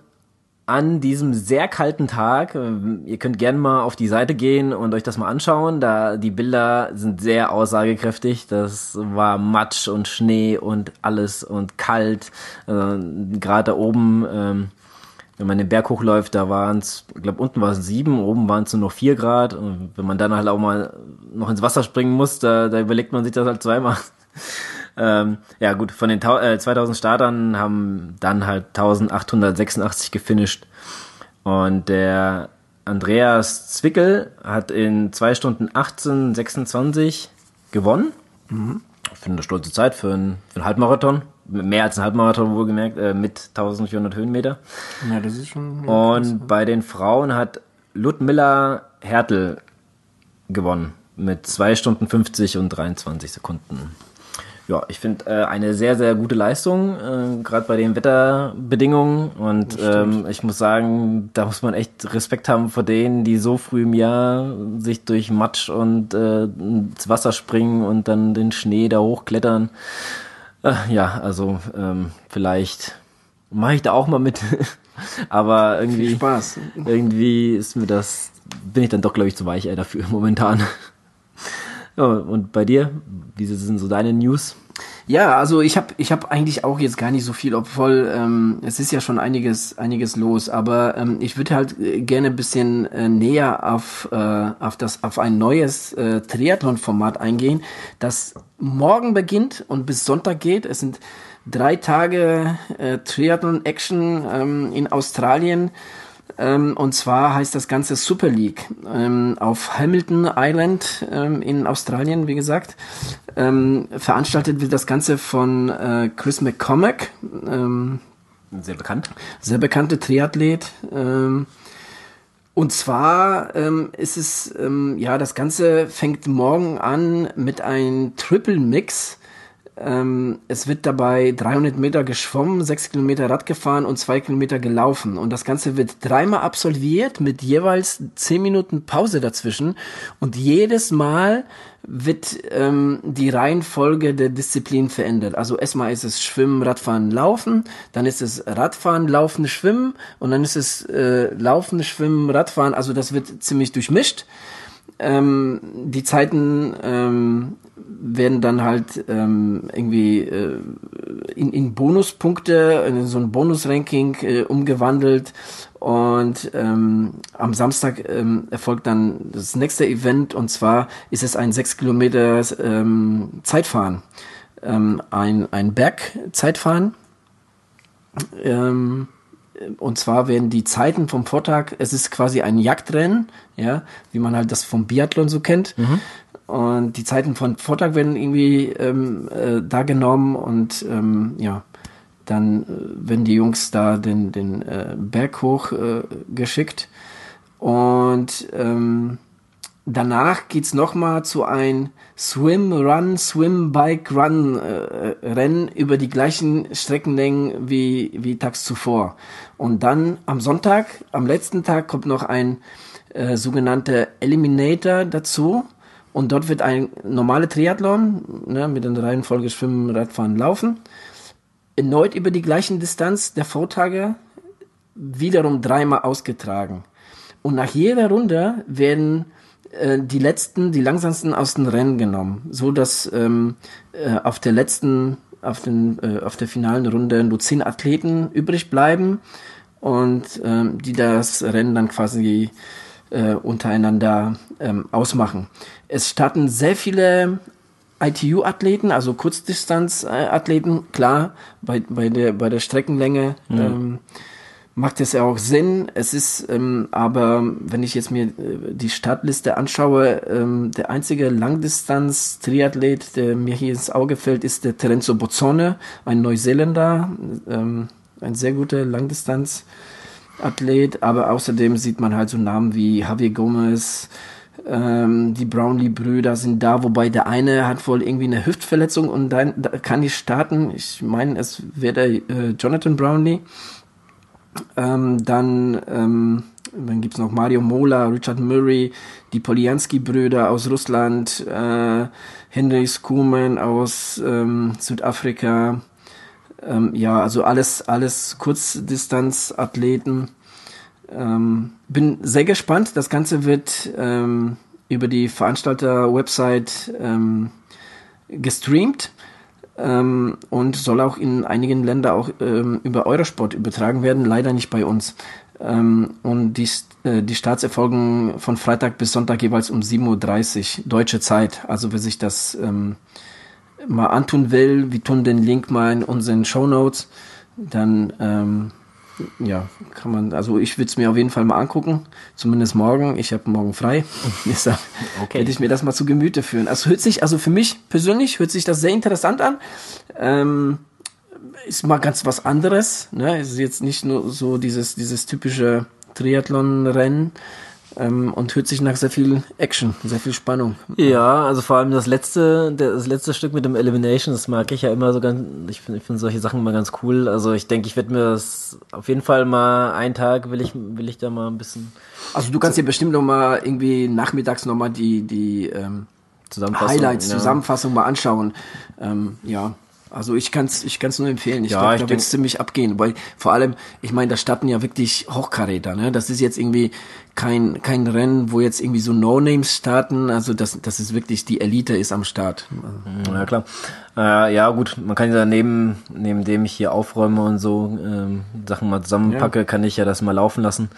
an diesem sehr kalten Tag. Äh, ihr könnt gerne mal auf die Seite gehen und euch das mal anschauen. Da die Bilder sind sehr aussagekräftig. Das war Matsch und Schnee und alles und kalt. Äh, Gerade da oben, ähm, wenn man den Berg hochläuft, da waren es, ich glaube unten war es sieben, oben waren es nur noch vier Grad. Und wenn man dann halt auch mal noch ins Wasser springen muss, da, da überlegt man sich das halt zweimal. Ähm, ja gut, von den äh, 2000 Startern haben dann halt 1886 gefinisht. Und der Andreas Zwickel hat in 2 Stunden 18, 26 gewonnen. Mhm. Ich finde eine stolze Zeit für einen, für einen Halbmarathon. Mehr als ein Halbmarathon wohlgemerkt, äh, mit 1400 Höhenmeter. Ja, das ist schon. Und bei den Frauen hat Ludmilla Hertel gewonnen. Mit 2 Stunden 50 und 23 Sekunden ja, ich finde äh, eine sehr, sehr gute Leistung, äh, gerade bei den Wetterbedingungen. Und ähm, ich muss sagen, da muss man echt Respekt haben vor denen, die so früh im Jahr sich durch Matsch und äh, ins Wasser springen und dann den Schnee da hochklettern. Äh, ja, also ähm, vielleicht mache ich da auch mal mit. Aber irgendwie, Viel Spaß. irgendwie ist mir das, bin ich dann doch, glaube ich, zu weich ey, dafür momentan. Ja, und bei dir, wie sind so deine News? Ja, also ich habe ich hab eigentlich auch jetzt gar nicht so viel, obwohl ähm, es ist ja schon einiges einiges los, aber ähm, ich würde halt äh, gerne ein bisschen äh, näher auf äh, auf das auf ein neues äh, Triathlon-Format eingehen, das morgen beginnt und bis Sonntag geht. Es sind drei Tage äh, Triathlon-Action ähm, in Australien. Ähm, und zwar heißt das Ganze Super League ähm, auf Hamilton Island ähm, in Australien, wie gesagt. Ähm, veranstaltet wird das Ganze von äh, Chris McCormack. Ähm, sehr bekannt. Sehr bekannte Triathlet. Ähm, und zwar ist es, ja, das Ganze fängt morgen an mit einem Triple Mix ähm, es wird dabei 300 Meter geschwommen, 6 Kilometer Rad gefahren und 2 Kilometer gelaufen. Und das Ganze wird dreimal absolviert mit jeweils 10 Minuten Pause dazwischen. Und jedes Mal wird ähm, die Reihenfolge der Disziplin verändert. Also erstmal ist es Schwimmen, Radfahren, Laufen, dann ist es Radfahren, Laufen, Schwimmen und dann ist es äh, Laufen, Schwimmen, Radfahren. Also das wird ziemlich durchmischt. Ähm, die Zeiten ähm, werden dann halt ähm, irgendwie äh, in, in Bonuspunkte, in so ein Bonusranking äh, umgewandelt. Und ähm, am Samstag ähm, erfolgt dann das nächste Event. Und zwar ist es ein 6 Kilometer ähm, Zeitfahren, ähm, ein, ein Bergzeitfahren. Ähm, und zwar werden die Zeiten vom Vortag, es ist quasi ein Jagdrennen, ja, wie man halt das vom Biathlon so kennt. Mhm. Und die Zeiten von Vortag werden irgendwie ähm, äh, da genommen und ähm, ja, dann äh, werden die Jungs da den, den äh, Berg hoch äh, geschickt. Und ähm, danach geht's noch mal zu ein Swim, Run, Swim, Bike, Run äh, Rennen über die gleichen Streckenlängen wie, wie tags zuvor. Und dann am Sonntag, am letzten Tag, kommt noch ein äh, sogenannter Eliminator dazu. Und dort wird ein normaler Triathlon ne, mit der Reihenfolge Schwimmen, Radfahren, Laufen erneut über die gleichen Distanz der Vortage wiederum dreimal ausgetragen. Und nach jeder Runde werden äh, die letzten, die langsamsten aus dem Rennen genommen, so dass ähm, äh, auf der letzten, auf den, äh, auf der finalen Runde nur zehn Athleten übrig bleiben und ähm, die das Rennen dann quasi äh, untereinander ähm, ausmachen. Es starten sehr viele ITU-Athleten, also Kurzdistanz-Athleten, klar, bei, bei, der, bei der Streckenlänge mhm. ähm, macht es ja auch Sinn. Es ist ähm, aber, wenn ich jetzt mir äh, die Startliste anschaue, ähm, der einzige Langdistanz-Triathlet, der mir hier ins Auge fällt, ist der Terenzo Bozzone, ein Neuseeländer, ähm, ein sehr guter Langdistanz-Athlet, aber außerdem sieht man halt so Namen wie Javier Gomez, ähm, die Brownlee-Brüder sind da, wobei der eine hat wohl irgendwie eine Hüftverletzung und dann da kann ich starten. Ich meine, es wäre der äh, Jonathan Brownlee. Ähm, dann ähm, dann gibt's noch Mario Mola, Richard Murray, die Polianski-Brüder aus Russland, äh, Henry Skuman aus ähm, Südafrika. Ähm, ja, also alles, alles Kurzdistanzathleten. Ähm, bin sehr gespannt. Das Ganze wird ähm, über die Veranstalter-Website gestreamt ähm, und soll auch in einigen Ländern auch ähm, über Eurosport übertragen werden, leider nicht bei uns. Ähm, und die, äh, die Starts erfolgen von Freitag bis Sonntag jeweils um 7.30 Uhr deutsche Zeit. Also wer sich das ähm, mal antun will, wir tun den Link mal in unseren Show Notes, dann ähm, ja, kann man, also ich würde es mir auf jeden Fall mal angucken, zumindest morgen. Ich habe morgen frei. Deshalb okay. werde ich mir das mal zu Gemüte führen. Also hört sich, also für mich persönlich hört sich das sehr interessant an. Ähm, ist mal ganz was anderes. Ne? Ist jetzt nicht nur so dieses, dieses typische Triathlon-Rennen, ähm, und hört sich nach sehr viel Action, sehr viel Spannung. Ja, also vor allem das letzte, das letzte Stück mit dem Elimination, das mag ich ja immer so ganz, ich finde ich finde solche Sachen immer ganz cool. Also ich denke, ich werde mir das auf jeden Fall mal einen Tag will ich, will ich da mal ein bisschen. Also du kannst dir bestimmt noch mal irgendwie nachmittags noch mal die, die ähm, Zusammenfassung, Highlights, ja. Zusammenfassung mal anschauen. Ähm, ja, also ich kann es ich kann's nur empfehlen. Ich ja, glaube, da wird es ziemlich abgehen. Weil vor allem, ich meine, da starten ja wirklich Hochkaräter. Ne? Das ist jetzt irgendwie kein, kein Rennen, wo jetzt irgendwie so No-Names starten. Also das, das ist wirklich, die Elite ist am Start. Ja, klar. Äh, ja, gut, man kann ja neben, neben dem ich hier aufräume und so ähm, Sachen mal zusammenpacke, ja. kann ich ja das mal laufen lassen.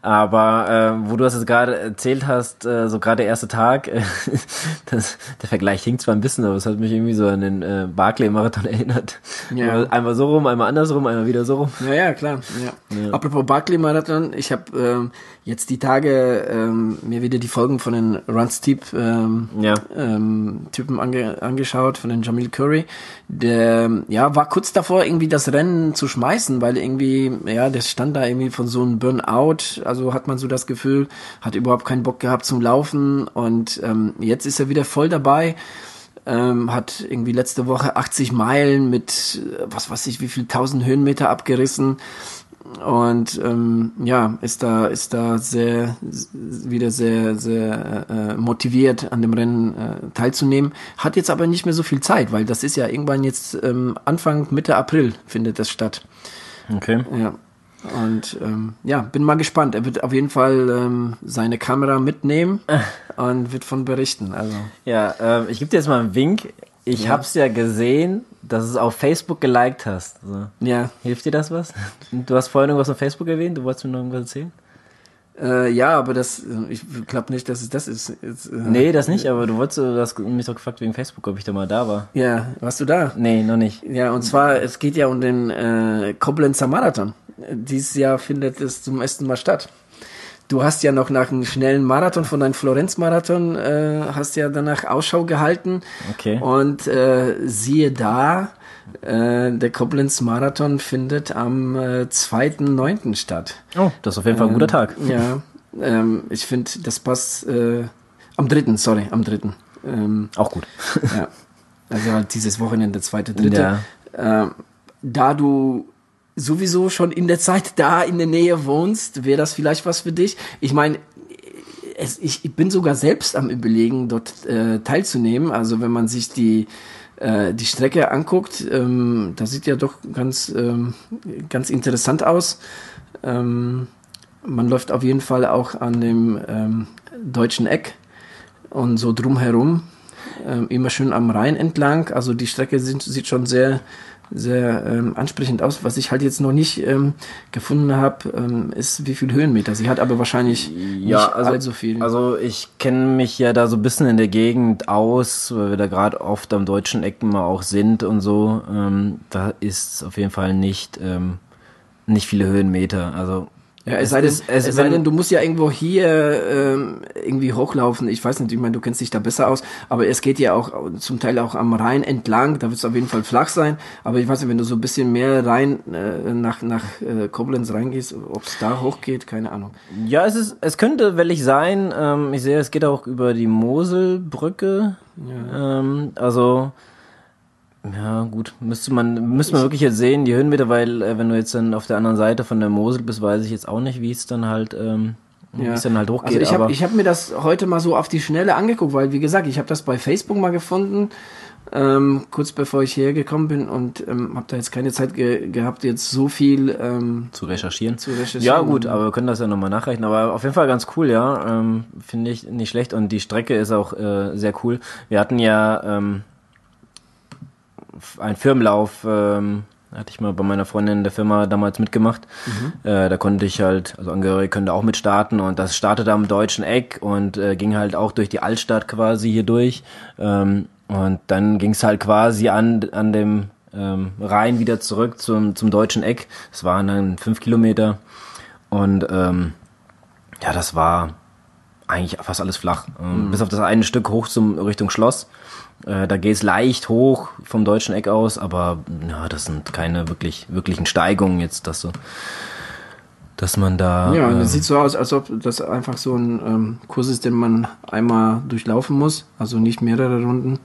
Aber äh, wo du das jetzt gerade erzählt hast, äh, so gerade der erste Tag, äh, das, der Vergleich hinkt zwar ein bisschen, aber es hat mich irgendwie so an den äh, Barclay-Marathon erinnert. Ja. Einmal so rum, einmal andersrum, einmal wieder so rum. Ja, ja, klar. Ja. Ja. Apropos Barclay-Marathon, ich habe ähm, jetzt die Tage ähm, mir wieder die Folgen von den Run Steep ähm, ja. ähm, Typen ange angeschaut, von den Jamil Curry. Der ja war kurz davor, irgendwie das Rennen zu schmeißen, weil irgendwie, ja, der stand da irgendwie von so einem Burnout, also hat man so das Gefühl, hat überhaupt keinen Bock gehabt zum Laufen und ähm, jetzt ist er wieder voll dabei. Ähm, hat irgendwie letzte Woche 80 Meilen mit was weiß ich wie viel tausend Höhenmeter abgerissen. Und ähm, ja ist da ist da sehr wieder sehr sehr äh, motiviert an dem Rennen äh, teilzunehmen. Hat jetzt aber nicht mehr so viel Zeit weil das ist ja irgendwann jetzt ähm, Anfang Mitte April findet das statt. Okay. Ja und ähm, ja bin mal gespannt er wird auf jeden Fall ähm, seine Kamera mitnehmen und wird von berichten also ja äh, ich gebe dir jetzt mal einen Wink ich ja. hab's ja gesehen dass du es auf Facebook geliked hast. So. Ja. Hilft dir das was? Du hast vorhin irgendwas auf Facebook erwähnt, du wolltest mir noch irgendwas erzählen? Äh, ja, aber das, ich glaube nicht, dass es das ist. Jetzt, äh, nee, das nicht, aber du wolltest, du hast mich doch gefragt wegen Facebook, ob ich da mal da war. Ja, warst du da? Nee, noch nicht. Ja, und zwar, es geht ja um den äh, Koblenzer Marathon. Dieses Jahr findet es zum ersten Mal statt. Du hast ja noch nach einem schnellen Marathon von deinem Florenz-Marathon, äh, hast ja danach Ausschau gehalten. Okay. Und äh, siehe da, äh, der Koblenz Marathon findet am äh, 2.9. statt. Oh, das ist auf jeden Fall ein guter Tag. Ähm, ja, ähm, ich finde, das passt äh, am 3., sorry, am 3. Ähm, Auch gut. ja, also halt dieses Wochenende, zweite, dritte. Ja. Äh, da du sowieso schon in der Zeit da in der Nähe wohnst, wäre das vielleicht was für dich. Ich meine, ich, ich bin sogar selbst am überlegen, dort äh, teilzunehmen. Also wenn man sich die äh, die Strecke anguckt, ähm, das sieht ja doch ganz ähm, ganz interessant aus. Ähm, man läuft auf jeden Fall auch an dem ähm, deutschen Eck und so drumherum. Ähm, immer schön am Rhein entlang. Also die Strecke sind, sieht schon sehr, sehr ähm, ansprechend aus. Was ich halt jetzt noch nicht ähm, gefunden habe, ähm, ist wie viel Höhenmeter. Sie hat aber wahrscheinlich Ja, nicht also, allzu viel. also ich kenne mich ja da so ein bisschen in der Gegend aus, weil wir da gerade oft am deutschen Ecken mal auch sind und so. Ähm, da ist auf jeden Fall nicht, ähm, nicht viele Höhenmeter. Also Ja, es sei denn, es, sei wenn- denn, du musst ja irgendwo hier ähm, irgendwie hochlaufen. Ich weiß nicht, ich meine, du kennst dich da besser aus, aber es geht ja auch zum Teil auch am Rhein entlang. Da wird es auf jeden Fall flach sein. Aber ich weiß nicht, wenn du so ein bisschen mehr rein äh, nach nach äh, Koblenz reingehst, ob es da hochgeht, keine Ahnung. Ja, es ist, es könnte wellig sein. Ähm, ich sehe, es geht auch über die Moselbrücke. Ähm, also, ja, gut, müsste man, müsste man wirklich jetzt sehen, die Höhenmeter, weil, äh, wenn du jetzt dann auf der anderen Seite von der Mosel bist, weiß ich jetzt auch nicht, wie es dann halt, ähm, wie es dann halt hochgeht. Also ich habe ich hab mir das heute mal so auf die Schnelle angeguckt, weil wie gesagt, ich habe das bei Facebook mal gefunden, ähm, kurz bevor ich hergekommen bin und ähm, habe da jetzt keine Zeit ge gehabt, jetzt so viel ähm, zu recherchieren. zu recherchieren. Ja, gut, aber wir können das ja nochmal nachreichen. Aber auf jeden Fall ganz cool, ja. Ähm, Finde ich nicht schlecht. Und die Strecke ist auch äh, sehr cool. Wir hatten ja ähm, einen Firmenlauf, ähm, hatte ich mal bei meiner Freundin in der Firma damals mitgemacht. Äh, da konnte ich halt, also Angehörige können da auch mit starten und das startete am deutschen Eck und äh, ging halt auch durch die Altstadt quasi hier durch. Ähm, und dann ging es halt quasi an, an dem ähm, Rhein wieder zurück zum, zum deutschen Eck. Es waren dann fünf Kilometer und ähm, ja, das war eigentlich fast alles flach. Ähm, Bis auf das eine Stück hoch zum Richtung Schloss. Äh, da geht es leicht hoch vom deutschen Eck aus, aber ja, das sind keine wirklich wirklichen Steigungen jetzt, dass so, dass man da. Ja, ähm, das sieht so aus, als ob das einfach so ein ähm, Kurs ist, den man einmal durchlaufen muss. Also nicht mehrere Runden,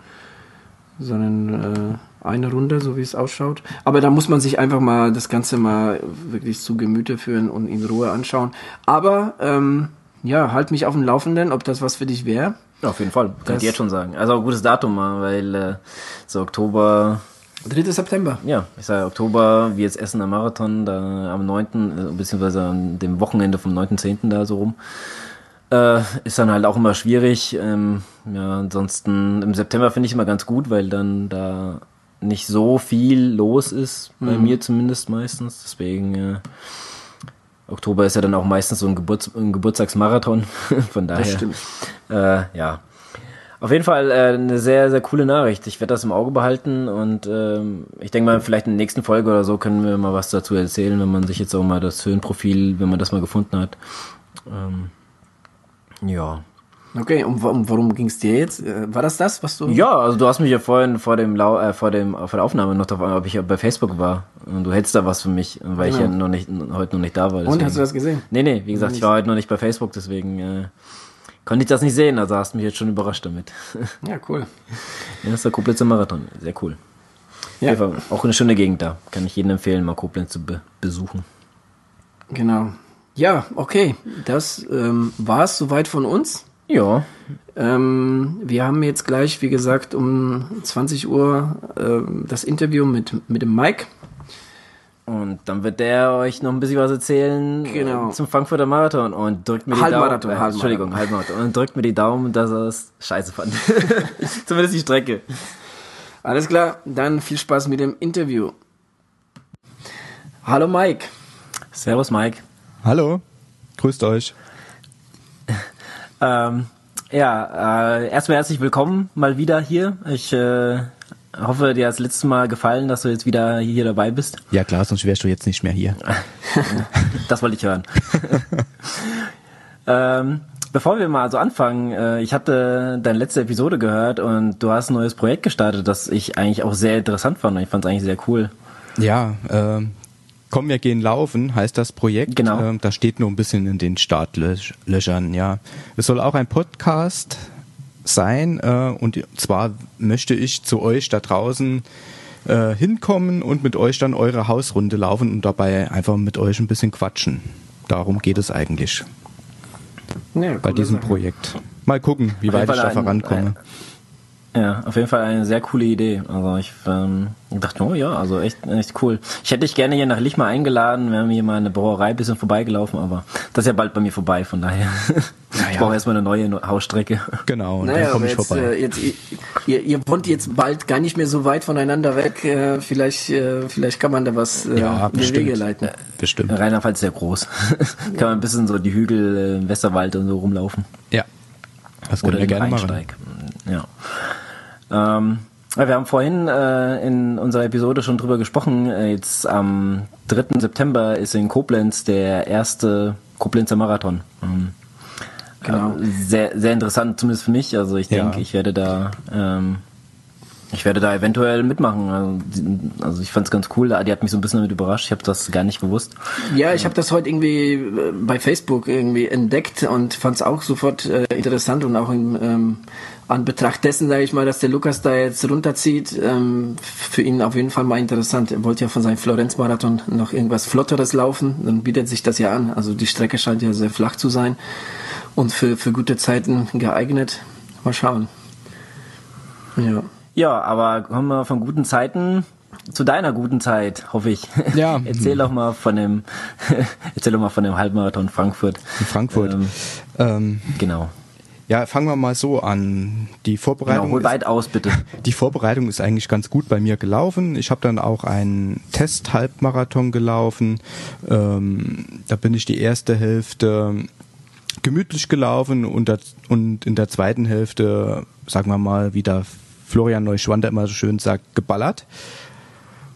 sondern äh, eine Runde, so wie es ausschaut. Aber da muss man sich einfach mal das Ganze mal wirklich zu Gemüte führen und in Ruhe anschauen. Aber ähm, ja, halt mich auf dem Laufenden, ob das was für dich wäre. Ja, auf jeden Fall, kann das- ich jetzt schon sagen. Also ein gutes Datum mal, weil äh, so Oktober, 3. September. ja, ich sage Oktober, wie jetzt Essen am Marathon, da am 9., äh, beziehungsweise an dem Wochenende vom 9.10. da so rum. Äh, ist dann halt auch immer schwierig. Ähm, ja, ansonsten im September finde ich immer ganz gut, weil dann da nicht so viel los ist, bei Mhm. mir zumindest meistens. Deswegen, äh, Oktober ist ja dann auch meistens so ein, Geburts ein Geburtstagsmarathon. Von daher. Das stimmt. Äh, ja. Auf jeden Fall äh, eine sehr, sehr coole Nachricht. Ich werde das im Auge behalten und ähm, ich denke mal, vielleicht in der nächsten Folge oder so können wir mal was dazu erzählen, wenn man sich jetzt auch mal das Höhenprofil, wenn man das mal gefunden hat. Ähm, ja. Okay, und um, worum ging es dir jetzt? Äh, War das das, was du... Ja, also du hast mich ja vorhin vor dem Lau äh, vor dem vor der Aufnahme noch darauf, ob ich ja bei Facebook war und du hättest da was für mich, weil ich ja Genau. noch nicht heute noch nicht da war. Und, deswegen- hast du das gesehen? Nee, nee, wie gesagt, ich war heute noch nicht bei Facebook, deswegen äh, konnte ich das nicht sehen, also hast mich jetzt schon überrascht damit. Ja, cool. Ja, das ist der Koblitzer Marathon. Sehr cool. Ja. Ja. Auch eine schöne Gegend da. Kann ich jedem empfehlen, mal Koblenz zu be besuchen. Genau. Ja, okay. Das ähm, war es soweit von uns. Ja. Ähm, wir haben jetzt gleich, wie gesagt, um 20 Uhr ähm, das Interview mit, mit dem Mike. Und dann wird der euch noch ein bisschen was erzählen Genau. äh, zum Frankfurter Marathon und drückt mir die Halbmarathon, Daumen. Äh, Halbmarathon. Entschuldigung, Halbmarathon. Und drückt mir die Daumen, dass er es scheiße fand. Zumindest die Strecke. Alles klar, dann viel Spaß mit dem Interview. Hallo Mike. Servus, Mike. Hallo, grüßt euch. Ähm, ja, äh, erstmal herzlich willkommen mal wieder hier. Ich äh, hoffe, dir hat das letzte Mal gefallen, dass du jetzt wieder hier dabei bist. Ja klar, sonst wärst du jetzt nicht mehr hier. Das wollte ich hören. ähm, bevor wir mal so anfangen, äh, ich hatte deine letzte Episode gehört und du hast ein neues Projekt gestartet, das ich eigentlich auch sehr interessant fand. Ich fand es eigentlich sehr cool. Ja, ähm, komm, wir gehen laufen, heißt das Projekt. Genau. Ähm, das steht nur ein bisschen in den Startlöchern, ja. Es soll auch ein Podcast sein äh, und zwar möchte ich zu euch da draußen äh, hinkommen und mit euch dann eure Hausrunde laufen und dabei einfach mit euch ein bisschen quatschen. Darum geht es eigentlich Ja, bei diesem. Projekt. Mal gucken, wie weit ich da ein- vorankomme. Ja, auf jeden Fall eine sehr coole Idee. Also ich ähm, dachte, oh ja, also echt, echt cool. Ich hätte dich gerne hier nach Lichmar eingeladen, wären wir hier mal eine Brauerei ein bisschen vorbeigelaufen, aber das ist ja bald bei mir vorbei, von daher. Naja. Ich brauche erstmal eine neue Hausstrecke. Genau, und naja, dann komme ich jetzt, vorbei. Äh, jetzt, ihr, ihr wohnt jetzt bald gar nicht mehr so weit voneinander weg. Äh, vielleicht, äh, vielleicht kann man da was äh, ja, in die Wege leiten. Bestimmt. Rheinland-Pfalz ist sehr groß. kann man ein bisschen so die Hügel, äh, Westerwald und so rumlaufen. Ja. Das können Oder wir gerne machen. Ja. Ähm, wir haben vorhin äh, in unserer Episode schon drüber gesprochen. Äh, jetzt am 3. September ist in Koblenz der erste Koblenzer Marathon. Ähm, genau. Äh, sehr, sehr interessant, zumindest für mich. Also ich denke, ja. ich werde da ähm, ich werde da eventuell mitmachen. Also, also ich fand es ganz cool. Die hat mich so ein bisschen damit überrascht. Ich habe das gar nicht gewusst. Ja, ich habe das heute irgendwie äh, bei Facebook irgendwie entdeckt und fand es auch sofort äh, interessant und auch in ähm, Anbetracht dessen, sage ich mal, dass der Lukas da jetzt runterzieht, ähm, für ihn auf jeden Fall mal interessant. Er wollte ja von seinem Florenz-Marathon noch irgendwas Flotteres laufen. Dann bietet sich das ja an. Also die Strecke scheint ja sehr flach zu sein und für, für gute Zeiten geeignet. Mal schauen. Ja. Ja, aber kommen wir von guten Zeiten zu deiner guten Zeit, hoffe ich. Ja. erzähl doch mal von dem, erzähl doch mal von dem Halbmarathon Frankfurt. In Frankfurt. Ähm, ähm, genau. Ja, fangen wir mal so an. Die Vorbereitung. Genau, hol weit aus, bitte. Die Vorbereitung ist eigentlich ganz gut bei mir gelaufen. Ich habe dann auch einen Test-Halbmarathon gelaufen. Ähm, da bin ich die erste Hälfte gemütlich gelaufen und, das, und in der zweiten Hälfte, sagen wir mal, wieder Florian Neuschwander immer so schön sagt, geballert.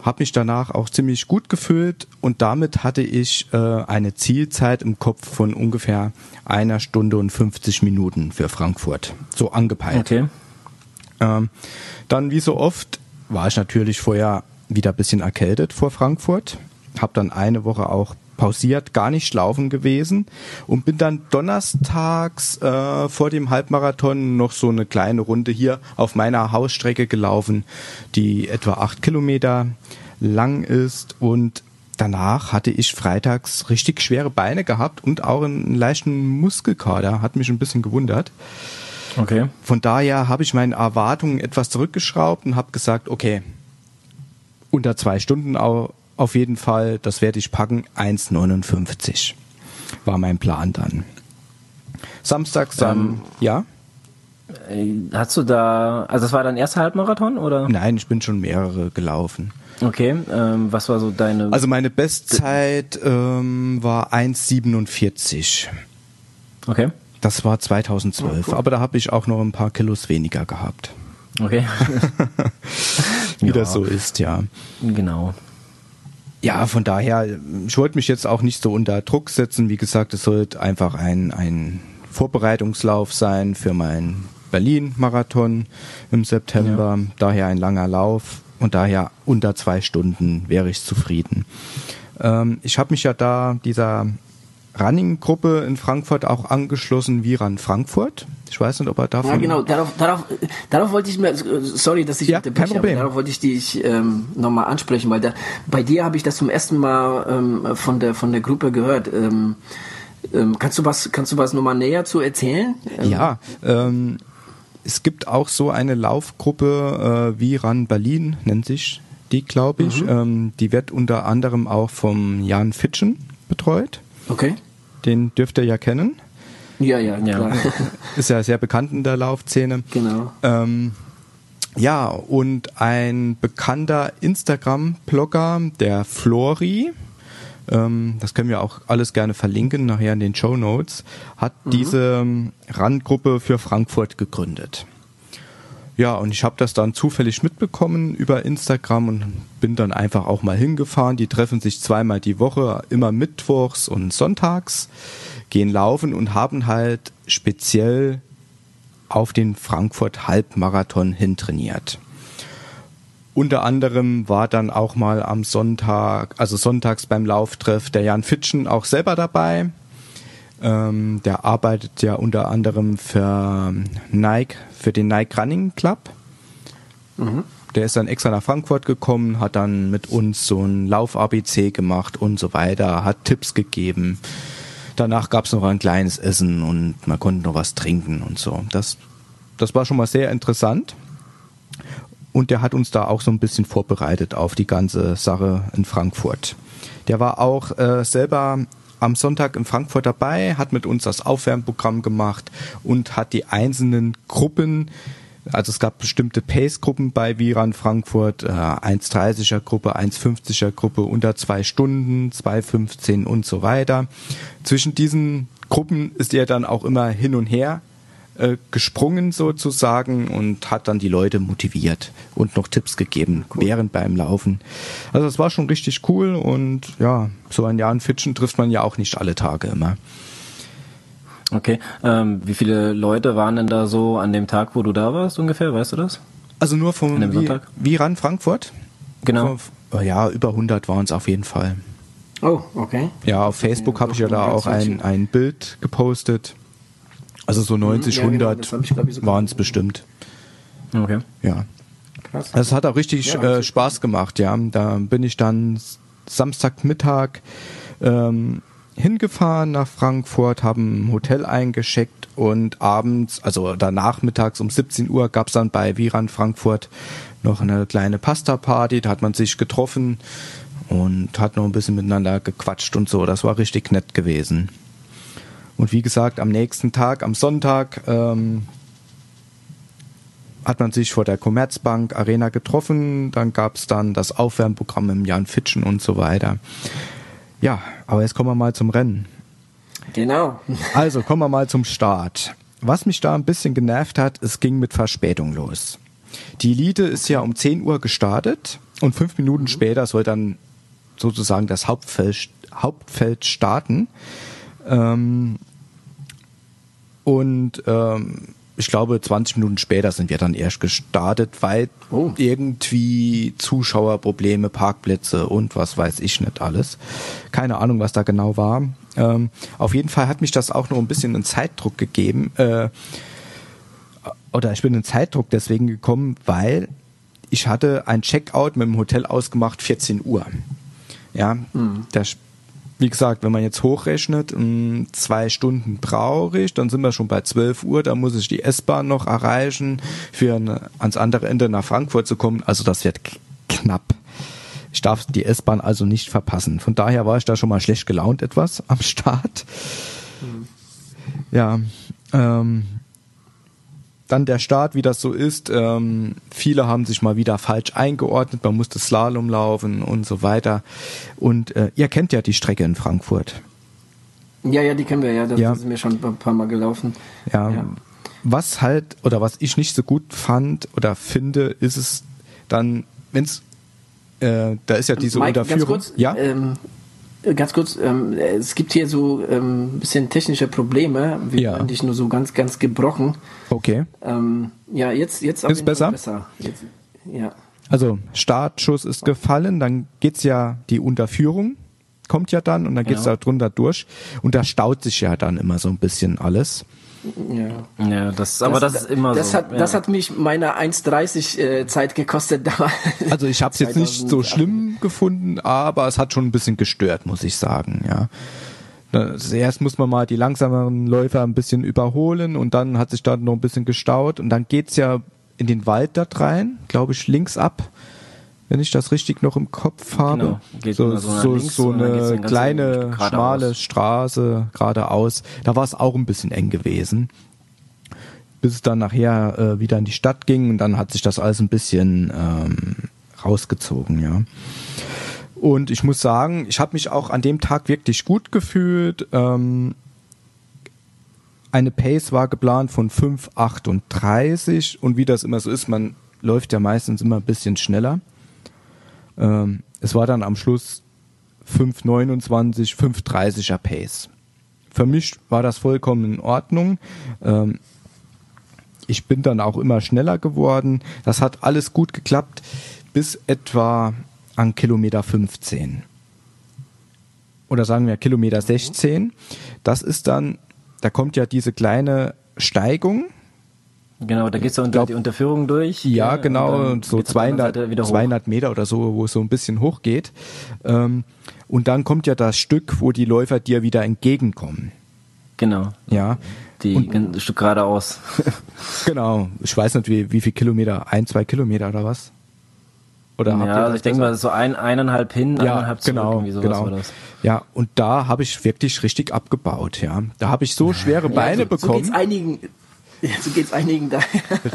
Hab mich danach auch ziemlich gut gefühlt und damit hatte ich äh, eine Zielzeit im Kopf von ungefähr einer Stunde und 50 Minuten für Frankfurt. So angepeilt. Okay. Ähm, dann wie so oft war ich natürlich vorher wieder ein bisschen erkältet vor Frankfurt. Hab dann eine Woche auch pausiert, gar nicht laufen gewesen und bin dann donnerstags äh, vor dem Halbmarathon noch so eine kleine Runde hier auf meiner Hausstrecke gelaufen, die etwa acht Kilometer lang ist und danach hatte ich freitags richtig schwere Beine gehabt und auch einen leichten Muskelkater, hat mich ein bisschen gewundert. Okay. Von daher habe ich meine Erwartungen etwas zurückgeschraubt und habe gesagt, okay, unter zwei Stunden auch auf jeden Fall, das werde ich packen, 1,59 war mein Plan dann. Samstags dann, ähm, ja? Äh, hast du da, also das war dein erster Halbmarathon oder? Nein, ich bin schon mehrere gelaufen. Okay, ähm, was war so deine? Also meine Bestzeit ähm, war 1,47. Okay. Das war 2012, oh, cool. aber da habe ich auch noch ein paar Kilos weniger gehabt. Okay. Wie ja. das so ist, ja. Genau. Ja, von daher, ich wollte mich jetzt auch nicht so unter Druck setzen. Wie gesagt, es sollte einfach ein, ein Vorbereitungslauf sein für meinen Berlin-Marathon im September. Ja. Daher ein langer Lauf und daher unter zwei Stunden wäre ich zufrieden. Ähm, ich habe mich ja da dieser Running-Gruppe in Frankfurt auch angeschlossen, Viran Frankfurt. Ich weiß nicht, ob er davon. Ja, genau, darauf, darauf, darauf wollte ich mir, sorry, dass ich ja, kein Problem. darauf wollte ich dich ähm, nochmal ansprechen, weil da, bei dir habe ich das zum ersten Mal ähm, von der von der Gruppe gehört. Ähm, ähm, kannst du was, kannst du was nochmal näher zu erzählen? Ähm, ja, ähm, es gibt auch so eine Laufgruppe äh, wie Run Berlin, nennt sich die, glaube ich. Mhm. Ähm, die wird unter anderem auch vom Jan Fitschen betreut. Okay. Den dürft ihr ja kennen. Ja, ja, klar. Ist ja sehr bekannt in der Laufszene. Genau. Ähm, ja, und ein bekannter Instagram-Blogger, der Flori, ähm, das können wir auch alles gerne verlinken nachher in den Show Notes, hat mhm. diese Randgruppe für Frankfurt gegründet. Ja, und ich habe das dann zufällig mitbekommen über Instagram und bin dann einfach auch mal hingefahren. Die treffen sich zweimal die Woche, immer mittwochs und sonntags, gehen laufen und haben halt speziell auf den Frankfurt Halbmarathon hintrainiert. Unter anderem war dann auch mal am Sonntag, also sonntags beim Lauftreff der Jan Fitschen auch selber dabei. Ähm, der arbeitet ja unter anderem für Nike, für den Nike Running Club. Mhm. Der ist dann extra nach Frankfurt gekommen, hat dann mit uns so ein Lauf-ABC gemacht und so weiter, hat Tipps gegeben. Danach gab es noch ein kleines Essen und man konnte noch was trinken und so. Das, das war schon mal sehr interessant. Und der hat uns da auch so ein bisschen vorbereitet auf die ganze Sache in Frankfurt. Der war auch äh, selber am Sonntag in Frankfurt dabei, hat mit uns das Aufwärmprogramm gemacht und hat die einzelnen Gruppen, also es gab bestimmte Pace-Gruppen bei Viran Frankfurt, äh, 1,30er Gruppe, 1,50er Gruppe, unter zwei Stunden, 2,15 und so weiter. Zwischen diesen Gruppen ist er dann auch immer hin und her äh, gesprungen sozusagen und hat dann die Leute motiviert und noch Tipps gegeben cool. während beim Laufen. Also das war schon richtig cool und ja, so ein Jahr in Fitschen trifft man ja auch nicht alle Tage immer. Okay, ähm, wie viele Leute waren denn da so an dem Tag, wo du da warst ungefähr, weißt du das? Also nur vom Sonntag? Viran Frankfurt? Genau. Vom, ja, über 100 waren es auf jeden Fall. Oh, okay. Ja, auf Facebook habe ich ja da auch ein, ein Bild gepostet. Also so 90, ja, 100 genau, waren es bestimmt. Okay. Ja. Krass. Also es hat auch richtig ja, äh, Spaß gemacht, ja. Da bin ich dann Samstagmittag ähm, hingefahren nach Frankfurt, haben ein Hotel eingeschickt und abends, also danach mittags um 17 Uhr gab es dann bei Viran Frankfurt noch eine kleine Pasta-Party. Da hat man sich getroffen und hat noch ein bisschen miteinander gequatscht und so. Das war richtig nett gewesen. Und wie gesagt, am nächsten Tag, am Sonntag, ähm, hat man sich vor der Commerzbank Arena getroffen. Dann gab es dann das Aufwärmprogramm im Jan Fitschen und so weiter. Ja, aber jetzt kommen wir mal zum Rennen. Genau. Also kommen wir mal zum Start. Was mich da ein bisschen genervt hat, es ging mit Verspätung los. Die Elite ist ja um 10 Uhr gestartet und fünf Minuten mhm. später soll dann sozusagen das Hauptfeld, Hauptfeld starten. Ähm, und ähm, ich glaube, 20 Minuten später sind wir dann erst gestartet, weil oh. irgendwie Zuschauerprobleme, Parkplätze und was weiß ich nicht alles. Keine Ahnung, was da genau war. Ähm, auf jeden Fall hat mich das auch noch ein bisschen in Zeitdruck gegeben. Äh, oder ich bin in Zeitdruck deswegen gekommen, weil ich hatte ein Checkout mit dem Hotel ausgemacht 14 Uhr. Ja, mhm. der wie gesagt, wenn man jetzt hochrechnet, zwei Stunden brauche ich, dann sind wir schon bei 12 Uhr, da muss ich die S-Bahn noch erreichen, für eine, ans andere Ende nach Frankfurt zu kommen. Also das wird knapp. Ich darf die S-Bahn also nicht verpassen. Von daher war ich da schon mal schlecht gelaunt etwas am Start. Mhm. Ja, ähm, dann der Start, wie das so ist. Ähm, viele haben sich mal wieder falsch eingeordnet. Man musste Slalom laufen und so weiter. Und äh, ihr kennt ja die Strecke in Frankfurt. Ja, ja, die kennen wir ja. Das ja. sind wir schon ein paar Mal gelaufen. Ja. ja. Was halt oder was ich nicht so gut fand oder finde, ist es dann, wenn es äh, da ist ja diese Mike, Unterführung. Kurz, ja. Ähm, Ganz kurz, ähm, es gibt hier so ein ähm, bisschen technische Probleme. Wir ja. eigentlich nur so ganz, ganz gebrochen. Okay. Ähm, ja, jetzt, jetzt ist besser. besser. Jetzt, ja. Also Startschuss ist gefallen, dann geht's ja die Unterführung, kommt ja dann und dann geht's ja. da drunter durch und da staut sich ja dann immer so ein bisschen alles. Ja, ja das, aber das, das ist immer das so. Hat, ja. Das hat mich meine 1,30 äh, Zeit gekostet. also ich habe es jetzt nicht so schlimm gefunden, aber es hat schon ein bisschen gestört, muss ich sagen. Ja. Erst muss man mal die langsameren Läufer ein bisschen überholen und dann hat sich da noch ein bisschen gestaut und dann geht's ja in den Wald da rein, glaube ich, links ab wenn ich das richtig noch im Kopf habe. Genau. so, so, so, so eine kleine, schmale Straße geradeaus. Da war es auch ein bisschen eng gewesen. Bis es dann nachher äh, wieder in die Stadt ging und dann hat sich das alles ein bisschen ähm, rausgezogen, ja. Und ich muss sagen, ich habe mich auch an dem Tag wirklich gut gefühlt. Ähm, eine Pace war geplant von 5,38 und wie das immer so ist, man läuft ja meistens immer ein bisschen schneller. Ähm, es war dann am Schluss 5,29, 5,30er Pace. Für mich war das vollkommen in Ordnung. Ähm, ich bin dann auch immer schneller geworden. Das hat alles gut geklappt bis etwa an Kilometer 15. Oder sagen wir Kilometer 16. Das ist dann, da kommt ja diese kleine Steigung Genau, da geht's ja unter die Unterführung durch. Ja, genau, und so 200, 200 Meter oder so, wo es so ein bisschen hoch geht. Ähm, und dann kommt ja das Stück, wo die Läufer dir wieder entgegenkommen. Genau. Ja. Die ein Stück geradeaus. Genau. Ich weiß nicht, wie, wie viel Kilometer, ein, zwei Kilometer oder was? Oder ja, also ich denke mal, so ein, eineinhalb hin, ja, eineinhalb zurück, genau, irgendwie sowas genau. war das. Ja, und da habe ich wirklich richtig abgebaut, ja. Da habe ich so schwere Beine ja, so, So bekommen. geht's einigen, ja, so geht's einigen da.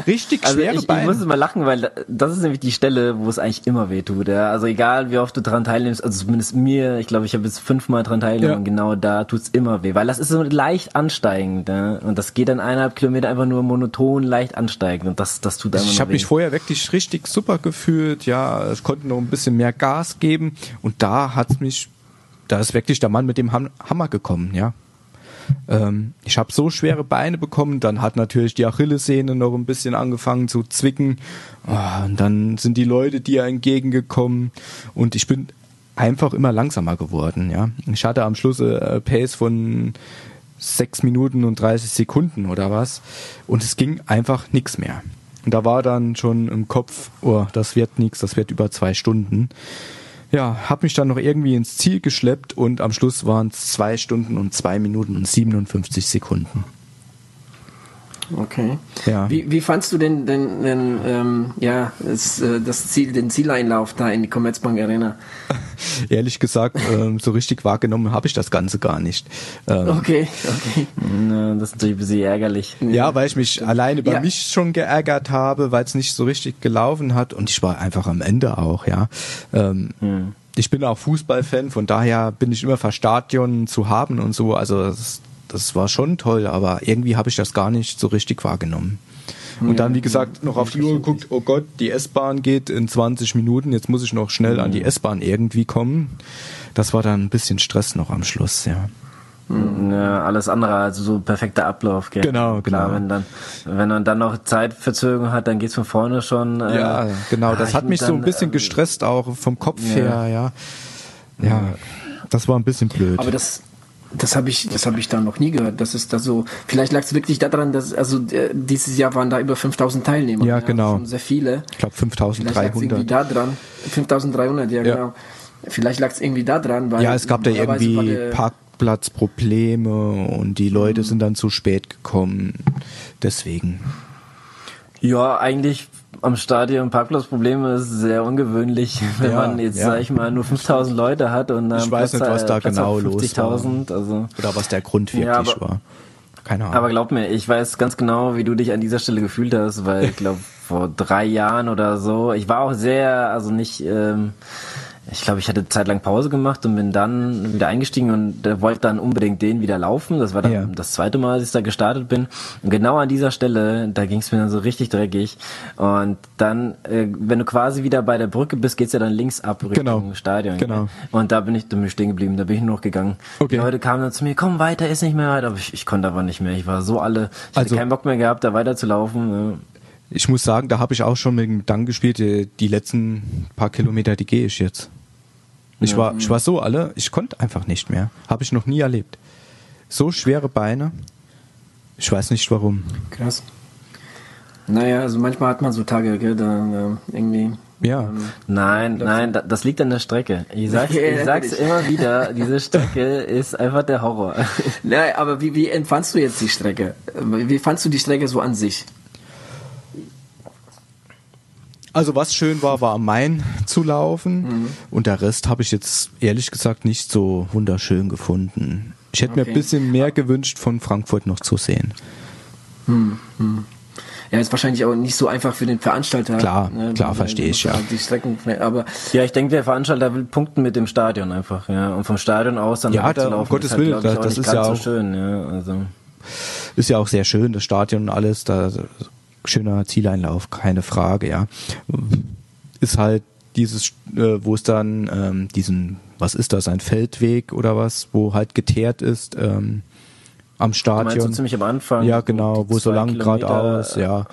richtig Also schwere ich, ich Beine. muss jetzt mal lachen, weil da- das ist nämlich die Stelle, wo es eigentlich immer weh tut. Ja? Also egal, wie oft du dran teilnimmst, also zumindest mir, ich glaube, ich habe jetzt fünfmal dran teilgenommen Ja. und genau da tut's immer weh, weil das ist so leicht ansteigend. Ja? Und das geht dann eineinhalb Kilometer einfach nur monoton leicht ansteigend und das, das tut einfach Ich habe mich vorher wirklich richtig super gefühlt, ja, ich konnte noch ein bisschen mehr Gas geben und da hat's mich, da ist wirklich der Mann mit dem Ham- Hammer gekommen, ja. Ähm, ich habe so schwere Beine bekommen, dann hat natürlich die Achillessehne noch ein bisschen angefangen zu zwicken Ah, und dann sind die Leute dir entgegengekommen und ich bin einfach immer langsamer geworden, ja. Ich hatte am Schluss äh, Pace von sechs Minuten und 30 Sekunden oder was. Und es ging einfach nichts mehr. Und da war dann schon im Kopf, oh, das wird nichts, das wird über zwei Stunden. Ja, hab mich dann noch irgendwie ins Ziel geschleppt und am Schluss waren es zwei Stunden und zwei Minuten und 57 Sekunden. Okay. Ja. Wie, wie fandst du denn, denn, denn ähm, ja, das, äh, das Ziel, den Zieleinlauf da in die Commerzbank Arena? Ehrlich gesagt, ähm, so richtig wahrgenommen habe ich das Ganze gar nicht. Ähm, Okay, okay. Ja, das ist natürlich ein bisschen ärgerlich. Ja, weil ich mich alleine über Ja. mich schon geärgert habe, weil es nicht so richtig gelaufen hat und ich war einfach am Ende auch, ja. Ähm, Ich bin auch Fußballfan, von daher bin ich immer für Stadion zu haben und so. Also das, das war schon toll, aber irgendwie habe ich das gar nicht so richtig wahrgenommen. Und dann, wie gesagt, noch auf die Uhr geguckt, oh Gott, die S-Bahn geht in 20 Minuten, jetzt muss ich noch schnell an die S-Bahn irgendwie kommen. Das war dann ein bisschen Stress noch am Schluss, ja. Ja, alles andere als so perfekter Ablauf, gell? Genau, Klar, genau. wenn dann, wenn man dann noch Zeitverzögerung hat, dann geht's von vorne schon. Äh, Ja, genau. Das ah, hat ich mich so dann, ein bisschen äh, gestresst, auch vom Kopf Ja. her, ja. Ja, das war ein bisschen blöd. Aber das, das habe ich, das habe ich da noch nie gehört. Das ist da so. Vielleicht lag es wirklich daran, dass also äh, dieses Jahr waren da über 5000 Teilnehmer. Ja, genau. Schon sehr viele. ich glaube Vielleicht lag es irgendwie 5300. da dran. 5300, ja, Ja. genau. Vielleicht lag es irgendwie da dran, weil Ja, es gab da irgendwie Parkplatzprobleme und die Leute sind dann zu spät gekommen. Deswegen. Ja, eigentlich am Stadion Parkplatzprobleme ist sehr ungewöhnlich, wenn Ja, man jetzt, ja. sag ich mal, nur 5000 Leute hat und dann Ich weiß nicht, was da Platz genau los war. 50.000, also. Oder was der Grund wirklich Ja, aber- war. Keine Ahnung. Aber glaub mir, ich weiß ganz genau, wie du dich an dieser Stelle gefühlt hast, weil ich glaube vor drei Jahren oder so, ich war auch sehr, also nicht, ähm, ich glaube, ich hatte zeitlang Pause gemacht und bin dann wieder eingestiegen und äh, wollte dann unbedingt den wieder laufen. Das war dann Ja. das zweite Mal, als ich da gestartet bin. Und genau an dieser Stelle, da ging es mir dann so richtig dreckig. Und dann, äh, wenn du quasi wieder bei der Brücke bist, geht's ja dann links ab Richtung Genau. Stadion. Genau. Und da bin ich, da bin ich stehen geblieben, da bin ich nur noch gegangen. Okay. Die Leute kamen dann zu mir, komm weiter, ist nicht mehr weit, aber ich, ich konnte aber nicht mehr. Ich war so alle, ich Also- hatte keinen Bock mehr gehabt, da weiterzulaufen. Ja. ich muss sagen, da habe ich auch schon mit dem Gedanken gespielt, die, die letzten paar Kilometer, die gehe ich jetzt. Ich war, ich war so alle, ich konnte einfach nicht mehr. Habe ich noch nie erlebt. So schwere Beine. Ich weiß nicht warum. Krass. Naja, also manchmal hat man so Tage, gell, da, irgendwie. Ja. Nein, nein, da, das liegt an der Strecke. Ich sag's, Ja, ich sag's immer wieder, diese Strecke ist einfach der Horror. Na, aber wie, wie empfandst du jetzt die Strecke? Wie fandst du die Strecke so an sich? Also was schön war, war am Main zu laufen Mhm. und der Rest habe ich jetzt ehrlich gesagt nicht so wunderschön gefunden. Ich hätte mir Okay. ein bisschen mehr gewünscht, von Frankfurt noch zu sehen. Ja, ist wahrscheinlich auch nicht so einfach für den Veranstalter. ne, Klar, klar, weil- verstehe ich, ja. Die Strecken, aber Ja, ich denke, der Veranstalter will punkten mit dem Stadion einfach, ja. Und vom Stadion aus dann Ja, da- zu um Gottes halt, Willen, das- das ist ja ganz auch- so schön, ja. Also. Ist ja auch sehr schön, das Stadion und alles, da schöner Zieleinlauf, keine Frage, ja. Ist halt dieses, äh, wo es dann ähm, diesen, was ist das, ein Feldweg oder was, wo halt geteert ist ähm, am Du Stadion. meinst so ziemlich am Anfang? ja, genau, wo so lang geradeaus, ja.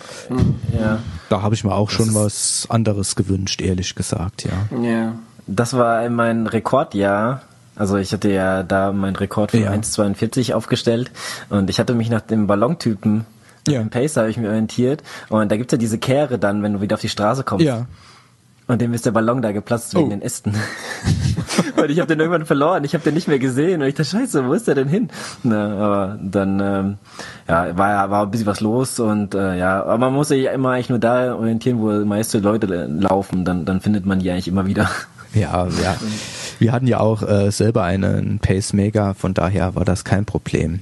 Ja. Da habe ich mir auch schon was anderes gewünscht, ehrlich gesagt, ja. ja. Das war mein Rekordjahr. Also ich hatte ja da meinen Rekord von Ja. 1,42 aufgestellt und ich hatte mich nach dem Ballontypen, Ja. dem Pacer habe ich mich orientiert und da gibt's ja diese Kehre dann, wenn du wieder auf die Straße kommst. Ja. Und dem ist der Ballon da geplatzt wegen Oh. den Ästen. Weil ich habe den irgendwann verloren, ich habe den nicht mehr gesehen und ich dachte, scheiße, wo ist der denn hin? Na, aber dann ähm, ja, war war ein bisschen was los und äh, ja, aber man muss sich immer eigentlich nur da orientieren, wo die meisten Leute laufen, dann, dann findet man die eigentlich immer wieder. Ja, ja. Wir hatten ja auch äh, selber einen Pacemaker, von daher war das kein Problem.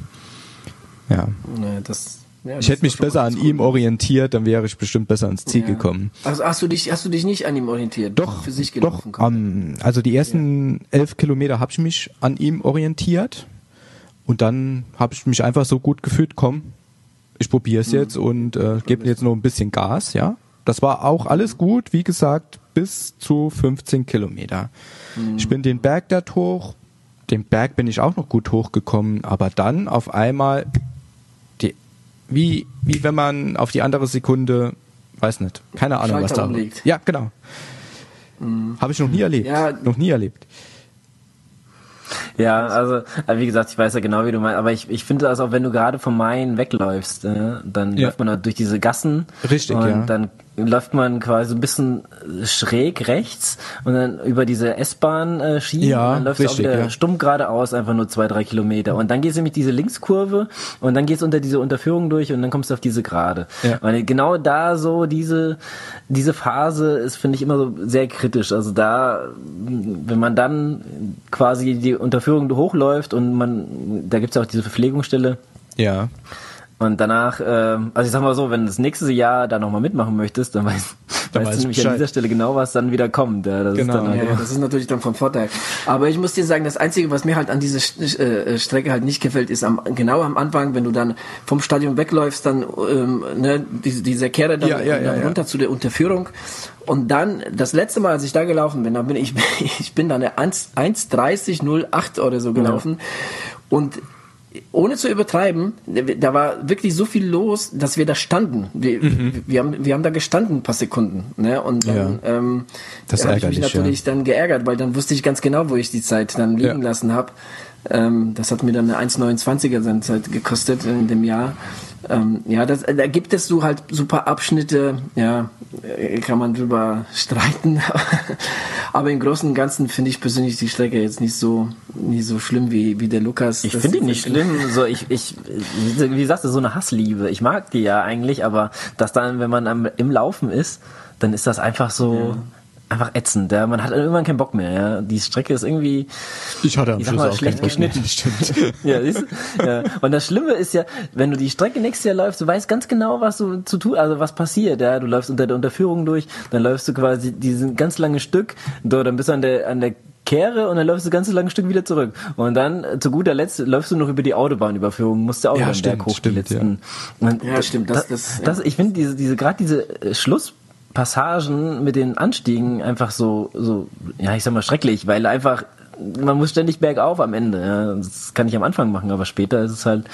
Ja. Nee, das ja, ich hätte mich besser an ihm orientiert, dann wäre ich bestimmt besser ans Ziel Ja. gekommen. Also hast du dich, hast du dich nicht an ihm orientiert? Doch, für sich doch. gelaufen. am- also die ersten elf Kilometer habe ich mich an ihm orientiert und dann habe ich mich einfach so gut gefühlt, komm, ich probiere es jetzt und äh, gebe jetzt noch ein bisschen Gas, ja. Das war auch alles gut, wie gesagt, bis zu 15 Kilometer. Ich bin den Berg dort hoch, den Berg bin ich auch noch gut hochgekommen, aber dann auf einmal wie, wie wenn man auf die andere Sekunde, weiß nicht, keine Ahnung, was Schalter da umlegt. Ja, genau. Habe ich noch nie erlebt. Ja. Noch nie erlebt. Ja, also äh, wie gesagt, ich weiß ja genau, wie du meinst, aber ich, ich finde das auch, wenn du gerade vom Main wegläufst, äh, dann Ja. läuft man da durch diese Gassen Richtig, und ja. dann läuft man quasi ein bisschen schräg rechts und dann über diese S-Bahn-Schienen Ja, und dann läufst richtig, auch wieder ja. stumm geradeaus, einfach nur zwei, drei Kilometer. Und dann gehst du nämlich diese Linkskurve und dann gehst du unter diese Unterführung durch und dann kommst du auf diese Gerade. Ja. Weil genau da so diese, diese Phase ist, finde ich, immer so sehr kritisch. Also da, wenn man dann quasi die Unterführung hochläuft und man, da gibt's ja auch diese Verpflegungsstelle, Ja. Und danach, ähm, also ich sag mal so, wenn du das nächste Jahr da nochmal mitmachen möchtest, dann weißt, Dann weißt du nämlich an Bescheid. dieser Stelle genau, was dann wieder kommt. Ja, das Genau, ist dann Ja, ja, das ist natürlich dann vom Vorteil. Aber ich muss dir sagen, das Einzige, was mir halt an dieser äh, Strecke halt nicht gefällt, ist am, genau am Anfang, wenn du dann vom Stadion wegläufst, dann ähm, ne, diese, dieser Kehre dann, Ja, ja, dann ja. runter zu der Unterführung. Und dann, das letzte Mal, als ich da gelaufen bin, da bin ich, ich bin dann eine 1 1,30,08 oder so gelaufen. Und ohne zu übertreiben, da war wirklich so viel los, dass wir da standen. Wir, wir, haben, wir haben da gestanden ein paar Sekunden. Ne? Und dann Mhm. Ja. ähm, Das habe ich mich natürlich dann geärgert, weil dann wusste ich ganz genau, wo ich die Zeit dann liegen Ja. lassen habe. Ähm, das hat mir dann eine 1,29er dann Zeit gekostet in dem Jahr. Ähm, ja, das, da gibt es so halt super Abschnitte, ja, äh, kann man drüber streiten. Aber im Großen und Ganzen finde ich persönlich die Strecke jetzt nicht so, nicht so schlimm wie, wie der Lukas. Ich finde ist- nicht schlimm. So, ich, ich, wie gesagt, das ist so eine Hassliebe. Ich mag die ja eigentlich, aber dass dann, wenn man am, im Laufen ist, dann ist das einfach so, einfach ätzend. Ja. Man hat irgendwann keinen Bock mehr. Ja. Die Strecke ist irgendwie, Ich hatte am Ich sag mal, schlecht geschnitten. Stimmt. ja, siehst du? ja. Und das Schlimme ist ja, wenn du die Strecke nächstes Jahr läufst, du weißt ganz genau, was du zu tun, also was passiert. Ja, du läufst unter der Unterführung durch, dann läufst du quasi diesen ganz lange Stück, so, dann bist du an der an der Kehre und dann läufst du das ganze lange Stück wieder zurück. Und dann äh, zu guter Letzt läufst du noch über die Autobahnüberführung, musst du auch Ja, über den Berg stimmt, hoch, stimmt, die letzten. Und Ja, stimmt, das- das- das, ich finde diese, diese gerade diese äh, Schlusspassagen mit den Anstiegen einfach so, so, ja, ich sag mal schrecklich, weil einfach man muss ständig bergauf am Ende. Ja. Das kann ich am Anfang machen, aber später ist es halt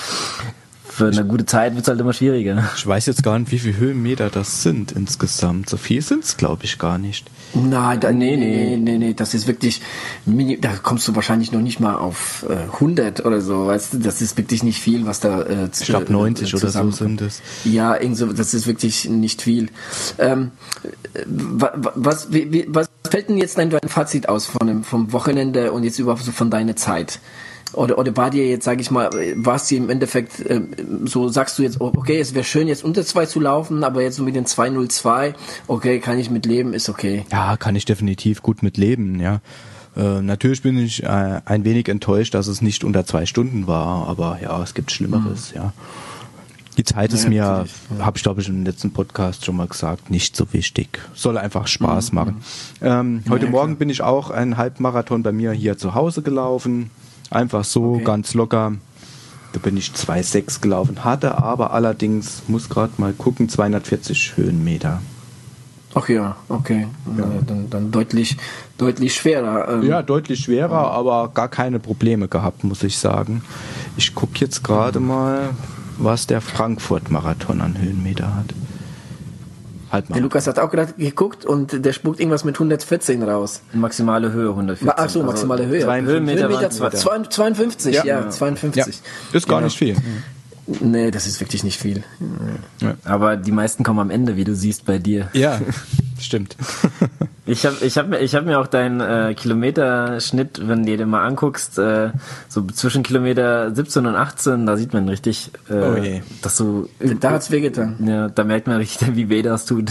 für eine gute Zeit wird es halt immer schwieriger. Ich weiß jetzt gar nicht, wie viele Höhenmeter das sind insgesamt. So viel sind es, glaube ich, gar nicht. Nein, da, nee, nee, nee, nee, das ist wirklich, mini, da kommst du wahrscheinlich noch nicht mal auf äh, 100 oder so, weißt du, das ist wirklich nicht viel, was da äh, Ich glaube 90 oder so sind es. Ja, so, das ist wirklich nicht viel. Ähm, äh, wa- wa- was, wie, wie, was fällt denn jetzt dein, dein Fazit aus von dem, vom Wochenende und jetzt überhaupt so von deiner Zeit? Oder, oder war dir jetzt, sage ich mal, war es dir im Endeffekt ähm, so, sagst du jetzt, okay, es wäre schön jetzt unter zwei zu laufen, aber jetzt so mit den 202, okay, kann ich mit leben, ist okay. Ja, kann ich definitiv gut mit leben, ja. Äh, natürlich bin ich äh, ein wenig enttäuscht, dass es nicht unter zwei Stunden war, aber ja, es gibt Schlimmeres, ja. Die Zeit ist Ja, mir, habe ich glaube ich im letzten Podcast schon mal gesagt, nicht so wichtig. Soll einfach Spaß machen. Ähm, heute Ja, Morgen bin ich auch einen Halbmarathon bei mir hier zu Hause gelaufen. Einfach so, Okay. ganz locker. Da bin ich 2,6 gelaufen, hatte aber allerdings, muss gerade mal gucken, 240 Höhenmeter. Ach ja, okay. Ja. Dann, dann deutlich, deutlich schwerer. Ähm, Ja, deutlich schwerer, aber gar keine Probleme gehabt, muss ich sagen. Ich gucke jetzt gerade mal, was der Frankfurt-Marathon an Höhenmeter hat. Halt Der. Lukas hat auch gerade geguckt und der spuckt irgendwas mit 114 raus. Maximale Höhe 114. Ach so, maximale Höhe. 52 Höhenmeter Höhenmeter waren- zwei- zwei- 52, ja, Ja. 52. Ja, ist gar Ja. nicht viel. Nee, das ist wirklich nicht viel. Aber die meisten kommen am Ende, wie du siehst bei dir. Ja, stimmt. Ich habe ich hab mir, ich hab mir auch deinen äh, Kilometerschnitt, wenn du dir den mal anguckst, äh, so zwischen Kilometer 17 und 18, da sieht man richtig, äh, Oh dass du. Da hat's wehgetan. Ja, da merkt man richtig, wie weh das tut.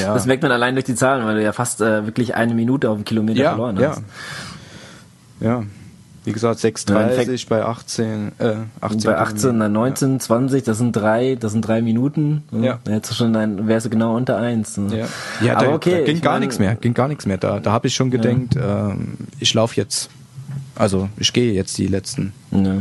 Ja. Das merkt man allein durch die Zahlen, weil du ja fast äh, wirklich eine Minute auf dem Kilometer Ja, verloren ja. hast. Ja. Wie gesagt, Ja, 6,30 bei 18, äh, 18. Bei 18, dann 19, 20, das sind drei, das sind drei Minuten. ne? Ja. Da hättest du schon ein, wärst du genau unter eins. ne? Ja, ja aber da, okay. da ging gar nichts mehr, ging gar nichts mehr. Da, da habe ich schon gedenkt, ähm, ich laufe jetzt. Also ich gehe jetzt die letzten Ja.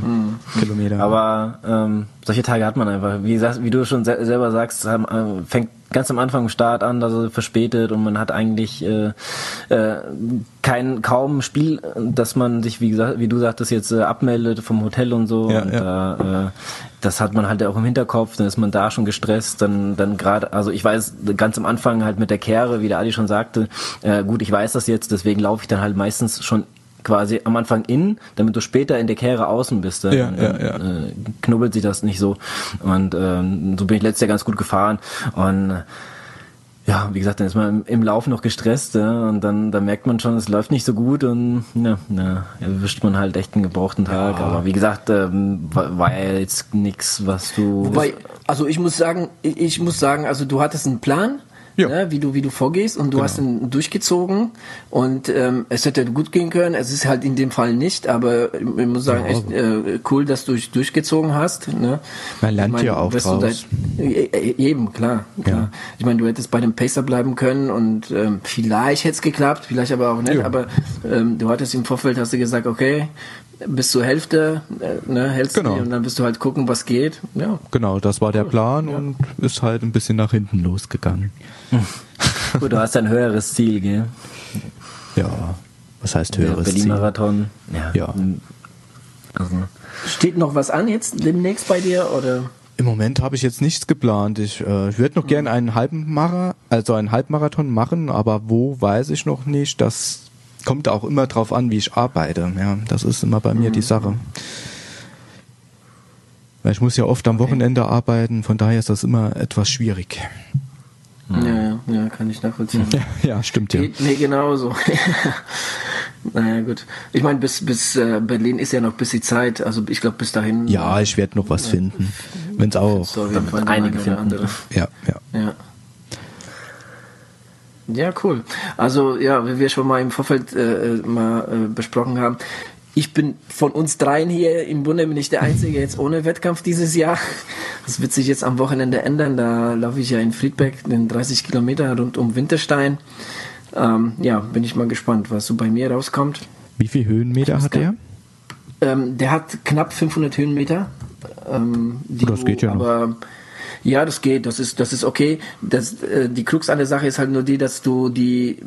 Kilometer. Aber ähm, solche Tage hat man einfach. Wie, wie du schon se selber sagst, haben, äh, fängt ganz am Anfang im Start an, also verspätet und man hat eigentlich äh, äh, kein kaum Spiel, dass man sich, wie gesagt, wie du sagtest, jetzt äh, abmeldet vom Hotel und so. Ja, und ja. Da, äh, das hat man halt auch im Hinterkopf, dann ist man da schon gestresst, dann dann gerade, also ich weiß ganz am Anfang halt mit der Kehre, wie der Adi schon sagte, äh, gut, ich weiß das jetzt, deswegen laufe ich dann halt meistens schon quasi am Anfang innen, damit du später in der Kehre außen bist. Dann, Ja, ja, ja. Äh, knubbelt sich das nicht so. Und ähm, so bin ich letztes Jahr ganz gut gefahren. Und ja, wie gesagt, dann ist man im, Lauf noch gestresst ja, und dann, dann merkt man schon, es läuft nicht so gut und ja, ja, erwischt man halt echt einen gebrauchten Tag. Aber wie gesagt, ähm, war, war ja jetzt nichts, was du. Wobei, also ich muss sagen, ich, ich muss sagen, also du hattest einen Plan, Ja. ne, wie du wie du vorgehst und du hast ihn durchgezogen und ähm, es hätte gut gehen können. Es ist halt in dem Fall nicht, aber ich muss sagen, echt äh, cool, dass du dich durchgezogen hast. Ne? Man lernt Ich mein, ja auch draus. da- e- e- eben klar, klar. Ich meine, du hättest bei dem Pacer bleiben können und ähm, vielleicht hätte es geklappt, vielleicht aber auch nicht. Ja. Aber ähm, du hattest im Vorfeld hast du gesagt, okay, bis zur Hälfte, äh, ne, hältst Genau. und dann wirst du halt gucken, was geht. Ja, genau, das war der Plan und ist halt ein bisschen nach hinten losgegangen. Gut, du hast ein höheres Ziel, gell? Ja, was heißt höheres Ziel? Berlin-Marathon. Ja. Ja. Also, Steht noch was an jetzt demnächst bei dir oder? Im Moment habe ich jetzt nichts geplant. Ich, äh, ich würde noch gerne einen halben Mara, also einen Halbmarathon machen, aber wo weiß ich noch nicht. Das kommt auch immer drauf an, wie ich arbeite. Ja, das ist immer bei mir die Sache. Weil ich muss ja oft am Wochenende arbeiten, von daher ist das immer etwas schwierig. Ja, ja, ja, kann ich nachvollziehen. Ja, stimmt ja. Geht mir genauso. naja, gut. Ich meine, bis, bis äh, Berlin ist ja noch ein bisschen Zeit. Also ich glaube, bis dahin. Ja, ich werde noch was finden. Wenn es auch. so noch einige finden. andere. Ja, ja. Ja. Ja, cool. Also ja, wie wir schon mal im Vorfeld äh, mal äh, besprochen haben, ich bin von uns dreien hier im Bunde bin ich der Einzige jetzt ohne Wettkampf dieses Jahr. Das wird sich jetzt am Wochenende ändern. Da laufe ich ja in Friedberg den 30 Kilometer rund um Winterstein. Ähm, ja, bin ich mal gespannt, was so bei mir rauskommt. Wie viel Höhenmeter hat er? Ähm, der hat knapp 500 Höhenmeter. Ähm, Das geht ja noch. Ja, das geht, das ist, das ist okay. Das, äh, die Krux an der Sache ist halt nur die, dass du die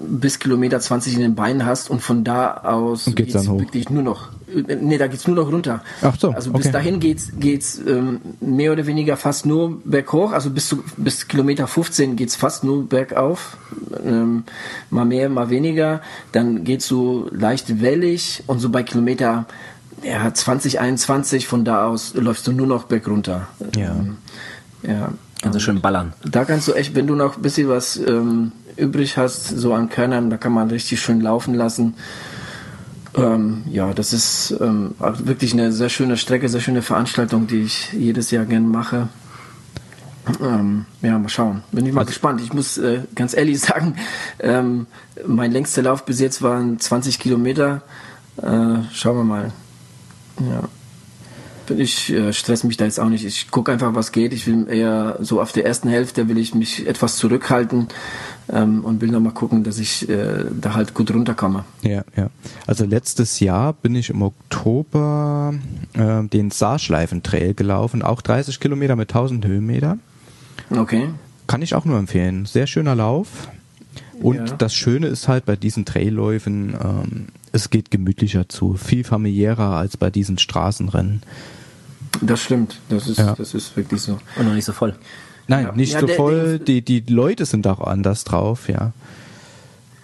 bis Kilometer 20 in den Beinen hast und von da aus Und geht's dann hoch? wirklich nur noch. äh, Nee, da geht's nur noch runter. Ach so, Also bis okay. dahin geht's, geht's ähm, mehr oder weniger fast nur berghoch. Also bis zu bis Kilometer 15 geht's fast nur bergauf. Ähm, mal mehr, mal weniger. Dann geht's so leicht wellig und so bei Kilometer ja, 20, 21 von da aus läufst du nur noch bergunter. Ja. Ähm, ja. Also schön ballern. Da kannst du echt, wenn du noch ein bisschen was ähm, übrig hast, so an Körnern, da kann man richtig schön laufen lassen. Ähm, ja, das ist ähm, also wirklich eine sehr schöne Strecke, sehr schöne Veranstaltung, die ich jedes Jahr gerne mache. Ähm, ja, mal schauen. Bin ich mal gespannt. Ich muss äh, ganz ehrlich sagen, ähm, mein längster Lauf bis jetzt waren 20 Kilometer. Äh, schauen wir mal. Ja. Ich äh, stress mich da jetzt auch nicht. Ich gucke einfach, was geht. Ich will eher so auf der ersten Hälfte will ich mich etwas zurückhalten ähm, und will noch mal gucken, dass ich äh, da halt gut runterkomme. Ja, ja. Also letztes Jahr bin ich im Oktober äh, den Saarschleifen-Trail gelaufen, auch 30 Kilometer mit 1000 Höhenmeter. Okay. Kann ich auch nur empfehlen. Sehr schöner Lauf. Und Ja. das Schöne ist halt bei diesen Trailläufen, ähm, es geht gemütlicher zu, viel familiärer als bei diesen Straßenrennen. Das stimmt. Das ist, Ja. das ist wirklich so. Und noch nicht so voll. Nein, Ja. nicht Ja, so der- voll. Die, die Leute sind auch anders drauf, ja.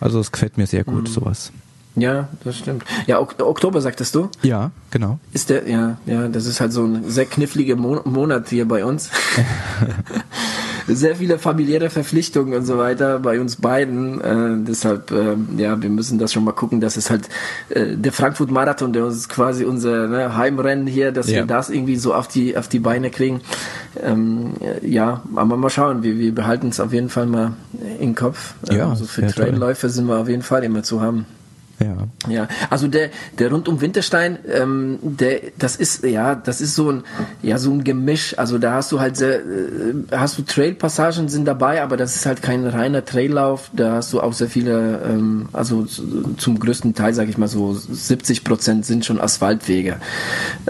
Also es gefällt mir sehr gut, sowas. Ja, das stimmt. Ja, ok Oktober sagtest du? Ja, genau. Ist der, ja, ja, das ist halt so ein sehr kniffliger Mon Monat hier bei uns. sehr viele familiäre Verpflichtungen und so weiter bei uns beiden. Äh, deshalb, äh, ja, wir müssen das schon mal gucken, dass es halt äh, der Frankfurt Marathon, der ist quasi unser ne, Heimrennen hier, dass ja. wir das irgendwie so auf die auf die Beine kriegen. Ähm, ja, aber mal schauen, wir, wir behalten es auf jeden Fall mal im Kopf. Ja, also für Trailläufe sind wir auf jeden Fall immer zu haben. Ja. Ja, also der der rund um Winterstein, ähm, der das ist ja das ist so ein ja so ein Gemisch. Also da hast du halt sehr, äh, hast du Trailpassagen sind dabei, aber das ist halt kein reiner Traillauf. Da hast du auch sehr viele, ähm, also zum größten Teil sage ich mal so 70 Prozent sind schon Asphaltwege.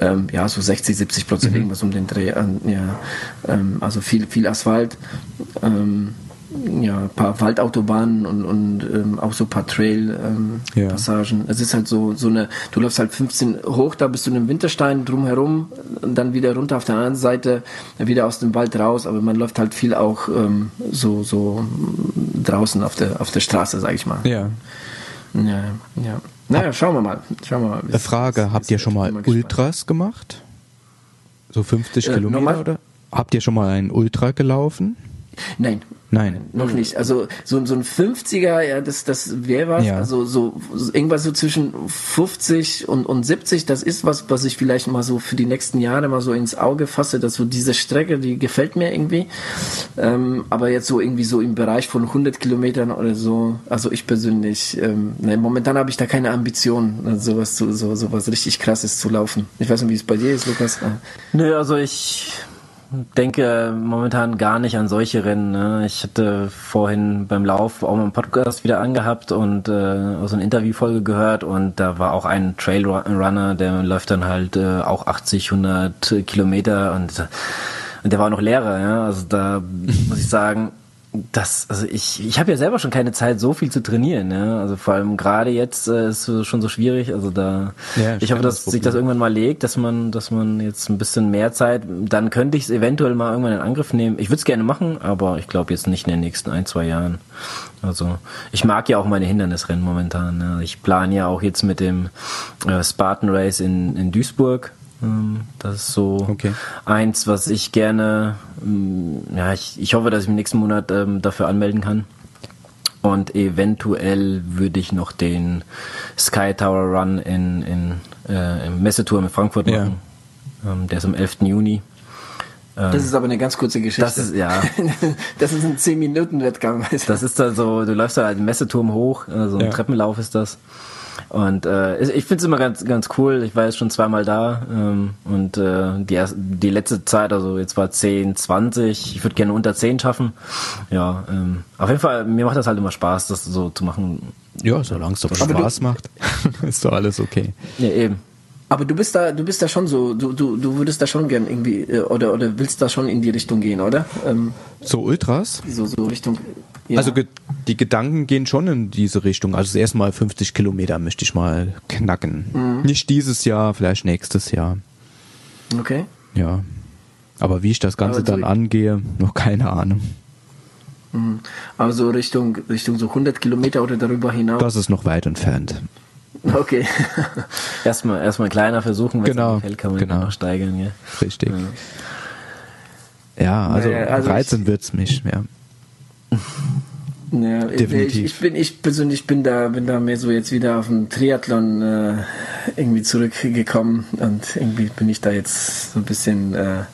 Ähm, ja, so 60, 70 Prozent mhm. irgendwas um den Dreh. Äh, ja, ähm, also viel viel Asphalt. Ähm, ja, ein paar Waldautobahnen und, und ähm, auch so ein paar Trail-Passagen. Ähm, ja. Es ist halt so, so eine, du läufst halt 15 hoch, da bist du in einem Winterstein drumherum und dann wieder runter auf der anderen Seite, wieder aus dem Wald raus, aber man läuft halt viel auch ähm, so, so draußen auf der, auf der Straße, sag ich mal. Ja. Ja, ja. Naja, schauen wir mal. Schauen wir mal. Eine Frage, habt ihr schon mal Ultras gemacht? So 50 äh, Kilometer oder? Habt ihr schon mal einen Ultra gelaufen? Nein, Nein. Noch nicht. Also so, so ein 50er, ja, das, das wäre was. Ja. Also so, so irgendwas so zwischen 50 und, und 70, das ist was, was ich vielleicht mal so für die nächsten Jahre mal so ins Auge fasse, dass so diese Strecke, die gefällt mir irgendwie. Ähm, aber jetzt so irgendwie so im Bereich von 100 Kilometern oder so, also ich persönlich, ähm, ne, momentan habe ich da keine Ambition, sowas zu, so, sowas richtig krasses zu laufen. Ich weiß nicht, wie es bei dir ist, Lukas. Nö, also ich denke momentan gar nicht an solche Rennen. Ne? Ich hatte vorhin beim Lauf auch mal einen Podcast wieder angehabt und äh, aus einer Interviewfolge gehört und da war auch ein Trailrunner, der läuft dann halt äh, auch 80, 100 Kilometer und, und der war noch Lehrer. Ja? Also da muss ich sagen, das, also ich, ich habe ja selber schon keine Zeit, so viel zu trainieren. Ja? Also vor allem gerade jetzt äh, ist es schon so schwierig. Also da, ja, ich hoffe, dass das sich das irgendwann mal legt, dass man, dass man jetzt ein bisschen mehr Zeit, dann könnte ich es eventuell mal irgendwann in Angriff nehmen. Ich würde es gerne machen, aber ich glaube jetzt nicht in den nächsten ein, zwei Jahren. Also ich mag ja auch meine Hindernisrennen momentan. Ja? Ich plane ja auch jetzt mit dem äh, Spartan Race in, in Duisburg das ist so okay. eins, was ich gerne, ähm, ja, ich, ich hoffe, dass ich im nächsten Monat ähm, dafür anmelden kann. Und eventuell würde ich noch den Sky Tower Run in, in, äh, im Messeturm in Frankfurt machen. Ja. Ähm, der ist am 11. Juni. Ähm, das ist aber eine ganz kurze Geschichte. Das ist, ja. das ist ein 10-Minuten-Wettgang. Das ist da so, du läufst da halt den Messeturm hoch, also ein ja. Treppenlauf ist das. Und äh, ich finde es immer ganz, ganz cool. Ich war jetzt schon zweimal da ähm, und äh, die, erste, die letzte Zeit, also jetzt war 10, 20, ich würde gerne unter 10 schaffen. Ja, ähm, auf jeden Fall, mir macht das halt immer Spaß, das so zu machen. Ja, solange es doch Spaß macht, ist doch alles okay. Ja, eben. Aber du bist da, du bist da schon so, du, du, du würdest da schon gern irgendwie, äh, oder, oder willst da schon in die Richtung gehen, oder? Ähm, so Ultras? So, so Richtung. Ja. Also die Gedanken gehen schon in diese Richtung. Also erstmal 50 Kilometer möchte ich mal knacken. Mhm. Nicht dieses Jahr, vielleicht nächstes Jahr. Okay. Ja. Aber wie ich das Ganze dann angehe, noch keine Ahnung. Mhm. Also Richtung, Richtung so 100 Kilometer oder darüber hinaus? Das ist noch weit entfernt. Okay. erstmal, erstmal kleiner versuchen, wenn genau, es gefällt, kann man genau. noch steigern. Ja. Richtig. Ja, ja also, naja, also reizen wird es mich, ja. Ja, Definitiv. Ich, ich, bin, ich persönlich bin da, bin da mehr so jetzt wieder auf den Triathlon äh, irgendwie zurückgekommen und irgendwie bin ich da jetzt so ein bisschen äh,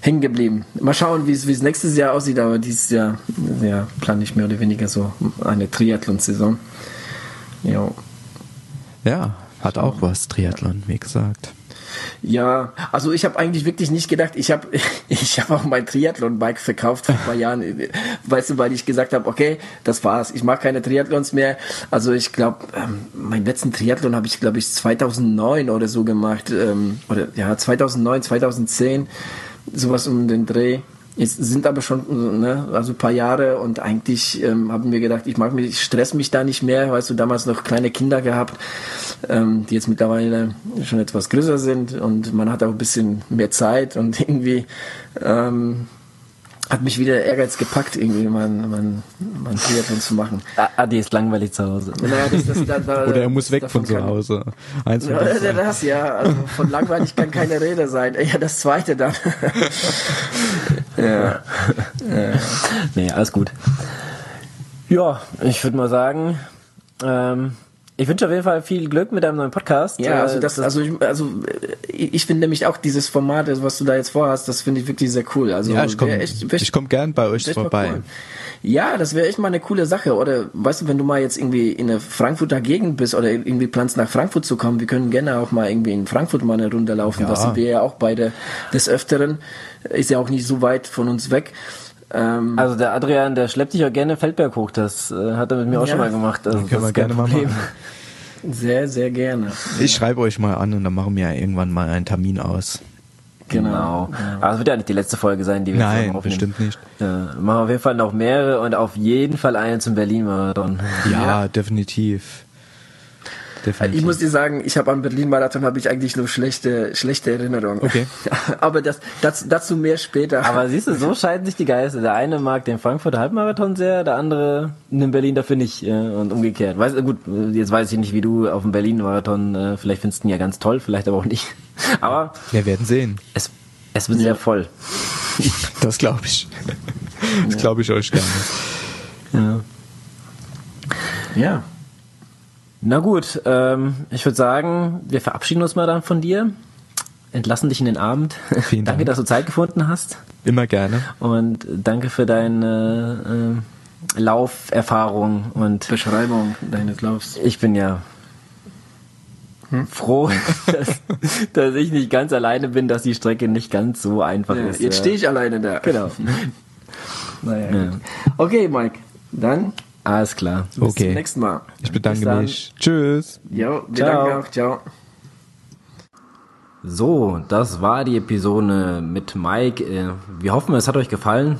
hängen geblieben. Mal schauen, wie es wie es nächstes Jahr aussieht, aber dieses Jahr ja, plane ich mehr oder weniger so eine Triathlon-Saison. Ja. Ja, hat auch was, Triathlon, wie gesagt. Ja, also ich habe eigentlich wirklich nicht gedacht, ich habe ich hab auch mein Triathlon-Bike verkauft vor ein paar Jahren, weißt du, weil ich gesagt habe, okay, das war's, ich mache keine Triathlons mehr. Also ich glaube, ähm, meinen letzten Triathlon habe ich, glaube ich, 2009 oder so gemacht, ähm, oder ja, 2009, 2010, sowas um den Dreh. Es sind aber schon ne, also ein paar Jahre und eigentlich ähm, haben wir gedacht, ich mag mich, ich stress mich da nicht mehr, weißt du, damals noch kleine Kinder gehabt, ähm, die jetzt mittlerweile schon etwas größer sind und man hat auch ein bisschen mehr Zeit und irgendwie ähm, hat mich wieder Ehrgeiz gepackt, irgendwie mein, mein, mein Triathlon zu machen. Ah, Adi ist langweilig zu Hause. Naja, das, das, da, da, Oder er muss weg von zu Hause. Eins von Ja, das, das ja, also von langweilig kann keine Rede sein. Ja, das zweite dann. ja. Nee, alles gut. Ja, ich würde mal sagen, ähm, ich wünsche auf jeden Fall viel Glück mit deinem neuen Podcast. Ja, Äh, also das, also ich, also äh, ich finde nämlich auch dieses Format, was du da jetzt vorhast, das finde ich wirklich sehr cool. Also Ja, ich komme komm gern bei euch vorbei. cool. Ja, das wäre echt mal eine coole Sache. Oder weißt du, wenn du mal jetzt irgendwie in der Frankfurter Gegend bist oder irgendwie planst nach Frankfurt zu kommen, wir können gerne auch mal irgendwie in Frankfurt mal eine Runde laufen. Ja. Das sind wir ja auch beide des Öfteren. Ist ja auch nicht so weit von uns weg. Ähm, Also der Adrian, der schleppt dich auch gerne Feldberg hoch. Das äh, hat er mit mir auch Ja. schon mal gemacht. Also Können wir gerne mal Problem. machen. sehr, sehr gerne. Ich schreibe euch mal an und dann machen wir ja irgendwann mal einen Termin aus. Genau. Aber es wird ja nicht die letzte Folge sein, die wir Nein, aufnehmen. bestimmt nicht. Ja, machen wir auf jeden Fall noch mehrere und auf jeden Fall eine zum Berlin-Marathon. Ja, definitiv. Definitiv. Ich muss dir sagen, ich habe am Berlin-Marathon habe ich eigentlich nur schlechte, schlechte Erinnerungen. Okay. Aber das, das, dazu mehr später. Aber siehst du, so scheiden sich die Geister. Der eine mag den Frankfurter Halbmarathon sehr, der andere den Berlin dafür nicht. äh, Und umgekehrt. Weiß, gut, jetzt weiß ich nicht, wie du auf dem Berlin-Marathon, äh, vielleicht findest du ihn ja ganz toll, vielleicht aber auch nicht. Aber wir werden sehen. es, es wird sehr voll. Das glaube ich. Das glaube ich euch gerne. Ja. ja. Na gut, ähm, ich würde sagen, wir verabschieden uns mal dann von dir, entlassen dich in den Abend. Vielen danke, Dank. dass du Zeit gefunden hast Immer gerne. und danke für deine äh, Lauferfahrung und Beschreibung deines Laufs. ich bin ja froh, dass, dass ich nicht ganz alleine bin, dass die Strecke nicht ganz so einfach Ja, ist. jetzt stehe ich alleine da. Genau. Naja, Ja. Okay, Mike. Dann Alles klar. bis zum Okay. nächsten Mal. Ich bedanke mich. Tschüss. Ciao. danken auch. Ciao. So, das war die Episode mit Mike. Äh, Wir hoffen, es hat euch gefallen.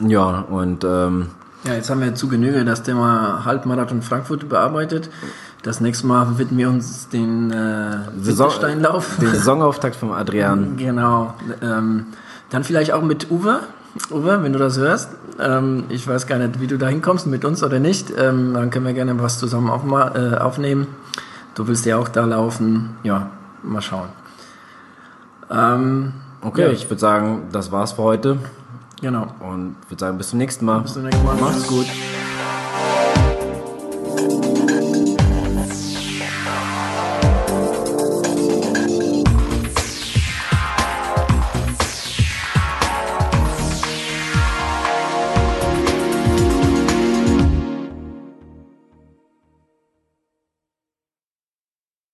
Ja, und ähm, Ja, jetzt haben wir zu Genüge das Thema Halbmarathon Frankfurt bearbeitet. Das nächste Mal widmen wir uns den äh, Saison- den Saisonauftakt vom Adrian. Genau. Ähm, dann vielleicht auch mit Uwe. Uwe, wenn du das hörst. Ähm, ich weiß gar nicht, wie du da hinkommst, mit uns oder nicht. Ähm, dann können wir gerne was zusammen auf, äh, aufnehmen. Du willst ja auch da laufen. Ja, mal schauen. Ähm, Okay, Ja. ich würde sagen, das war's für heute. genau. Und würde sagen, bis zum nächsten Mal. Bis zum nächsten Mal. Macht's gut.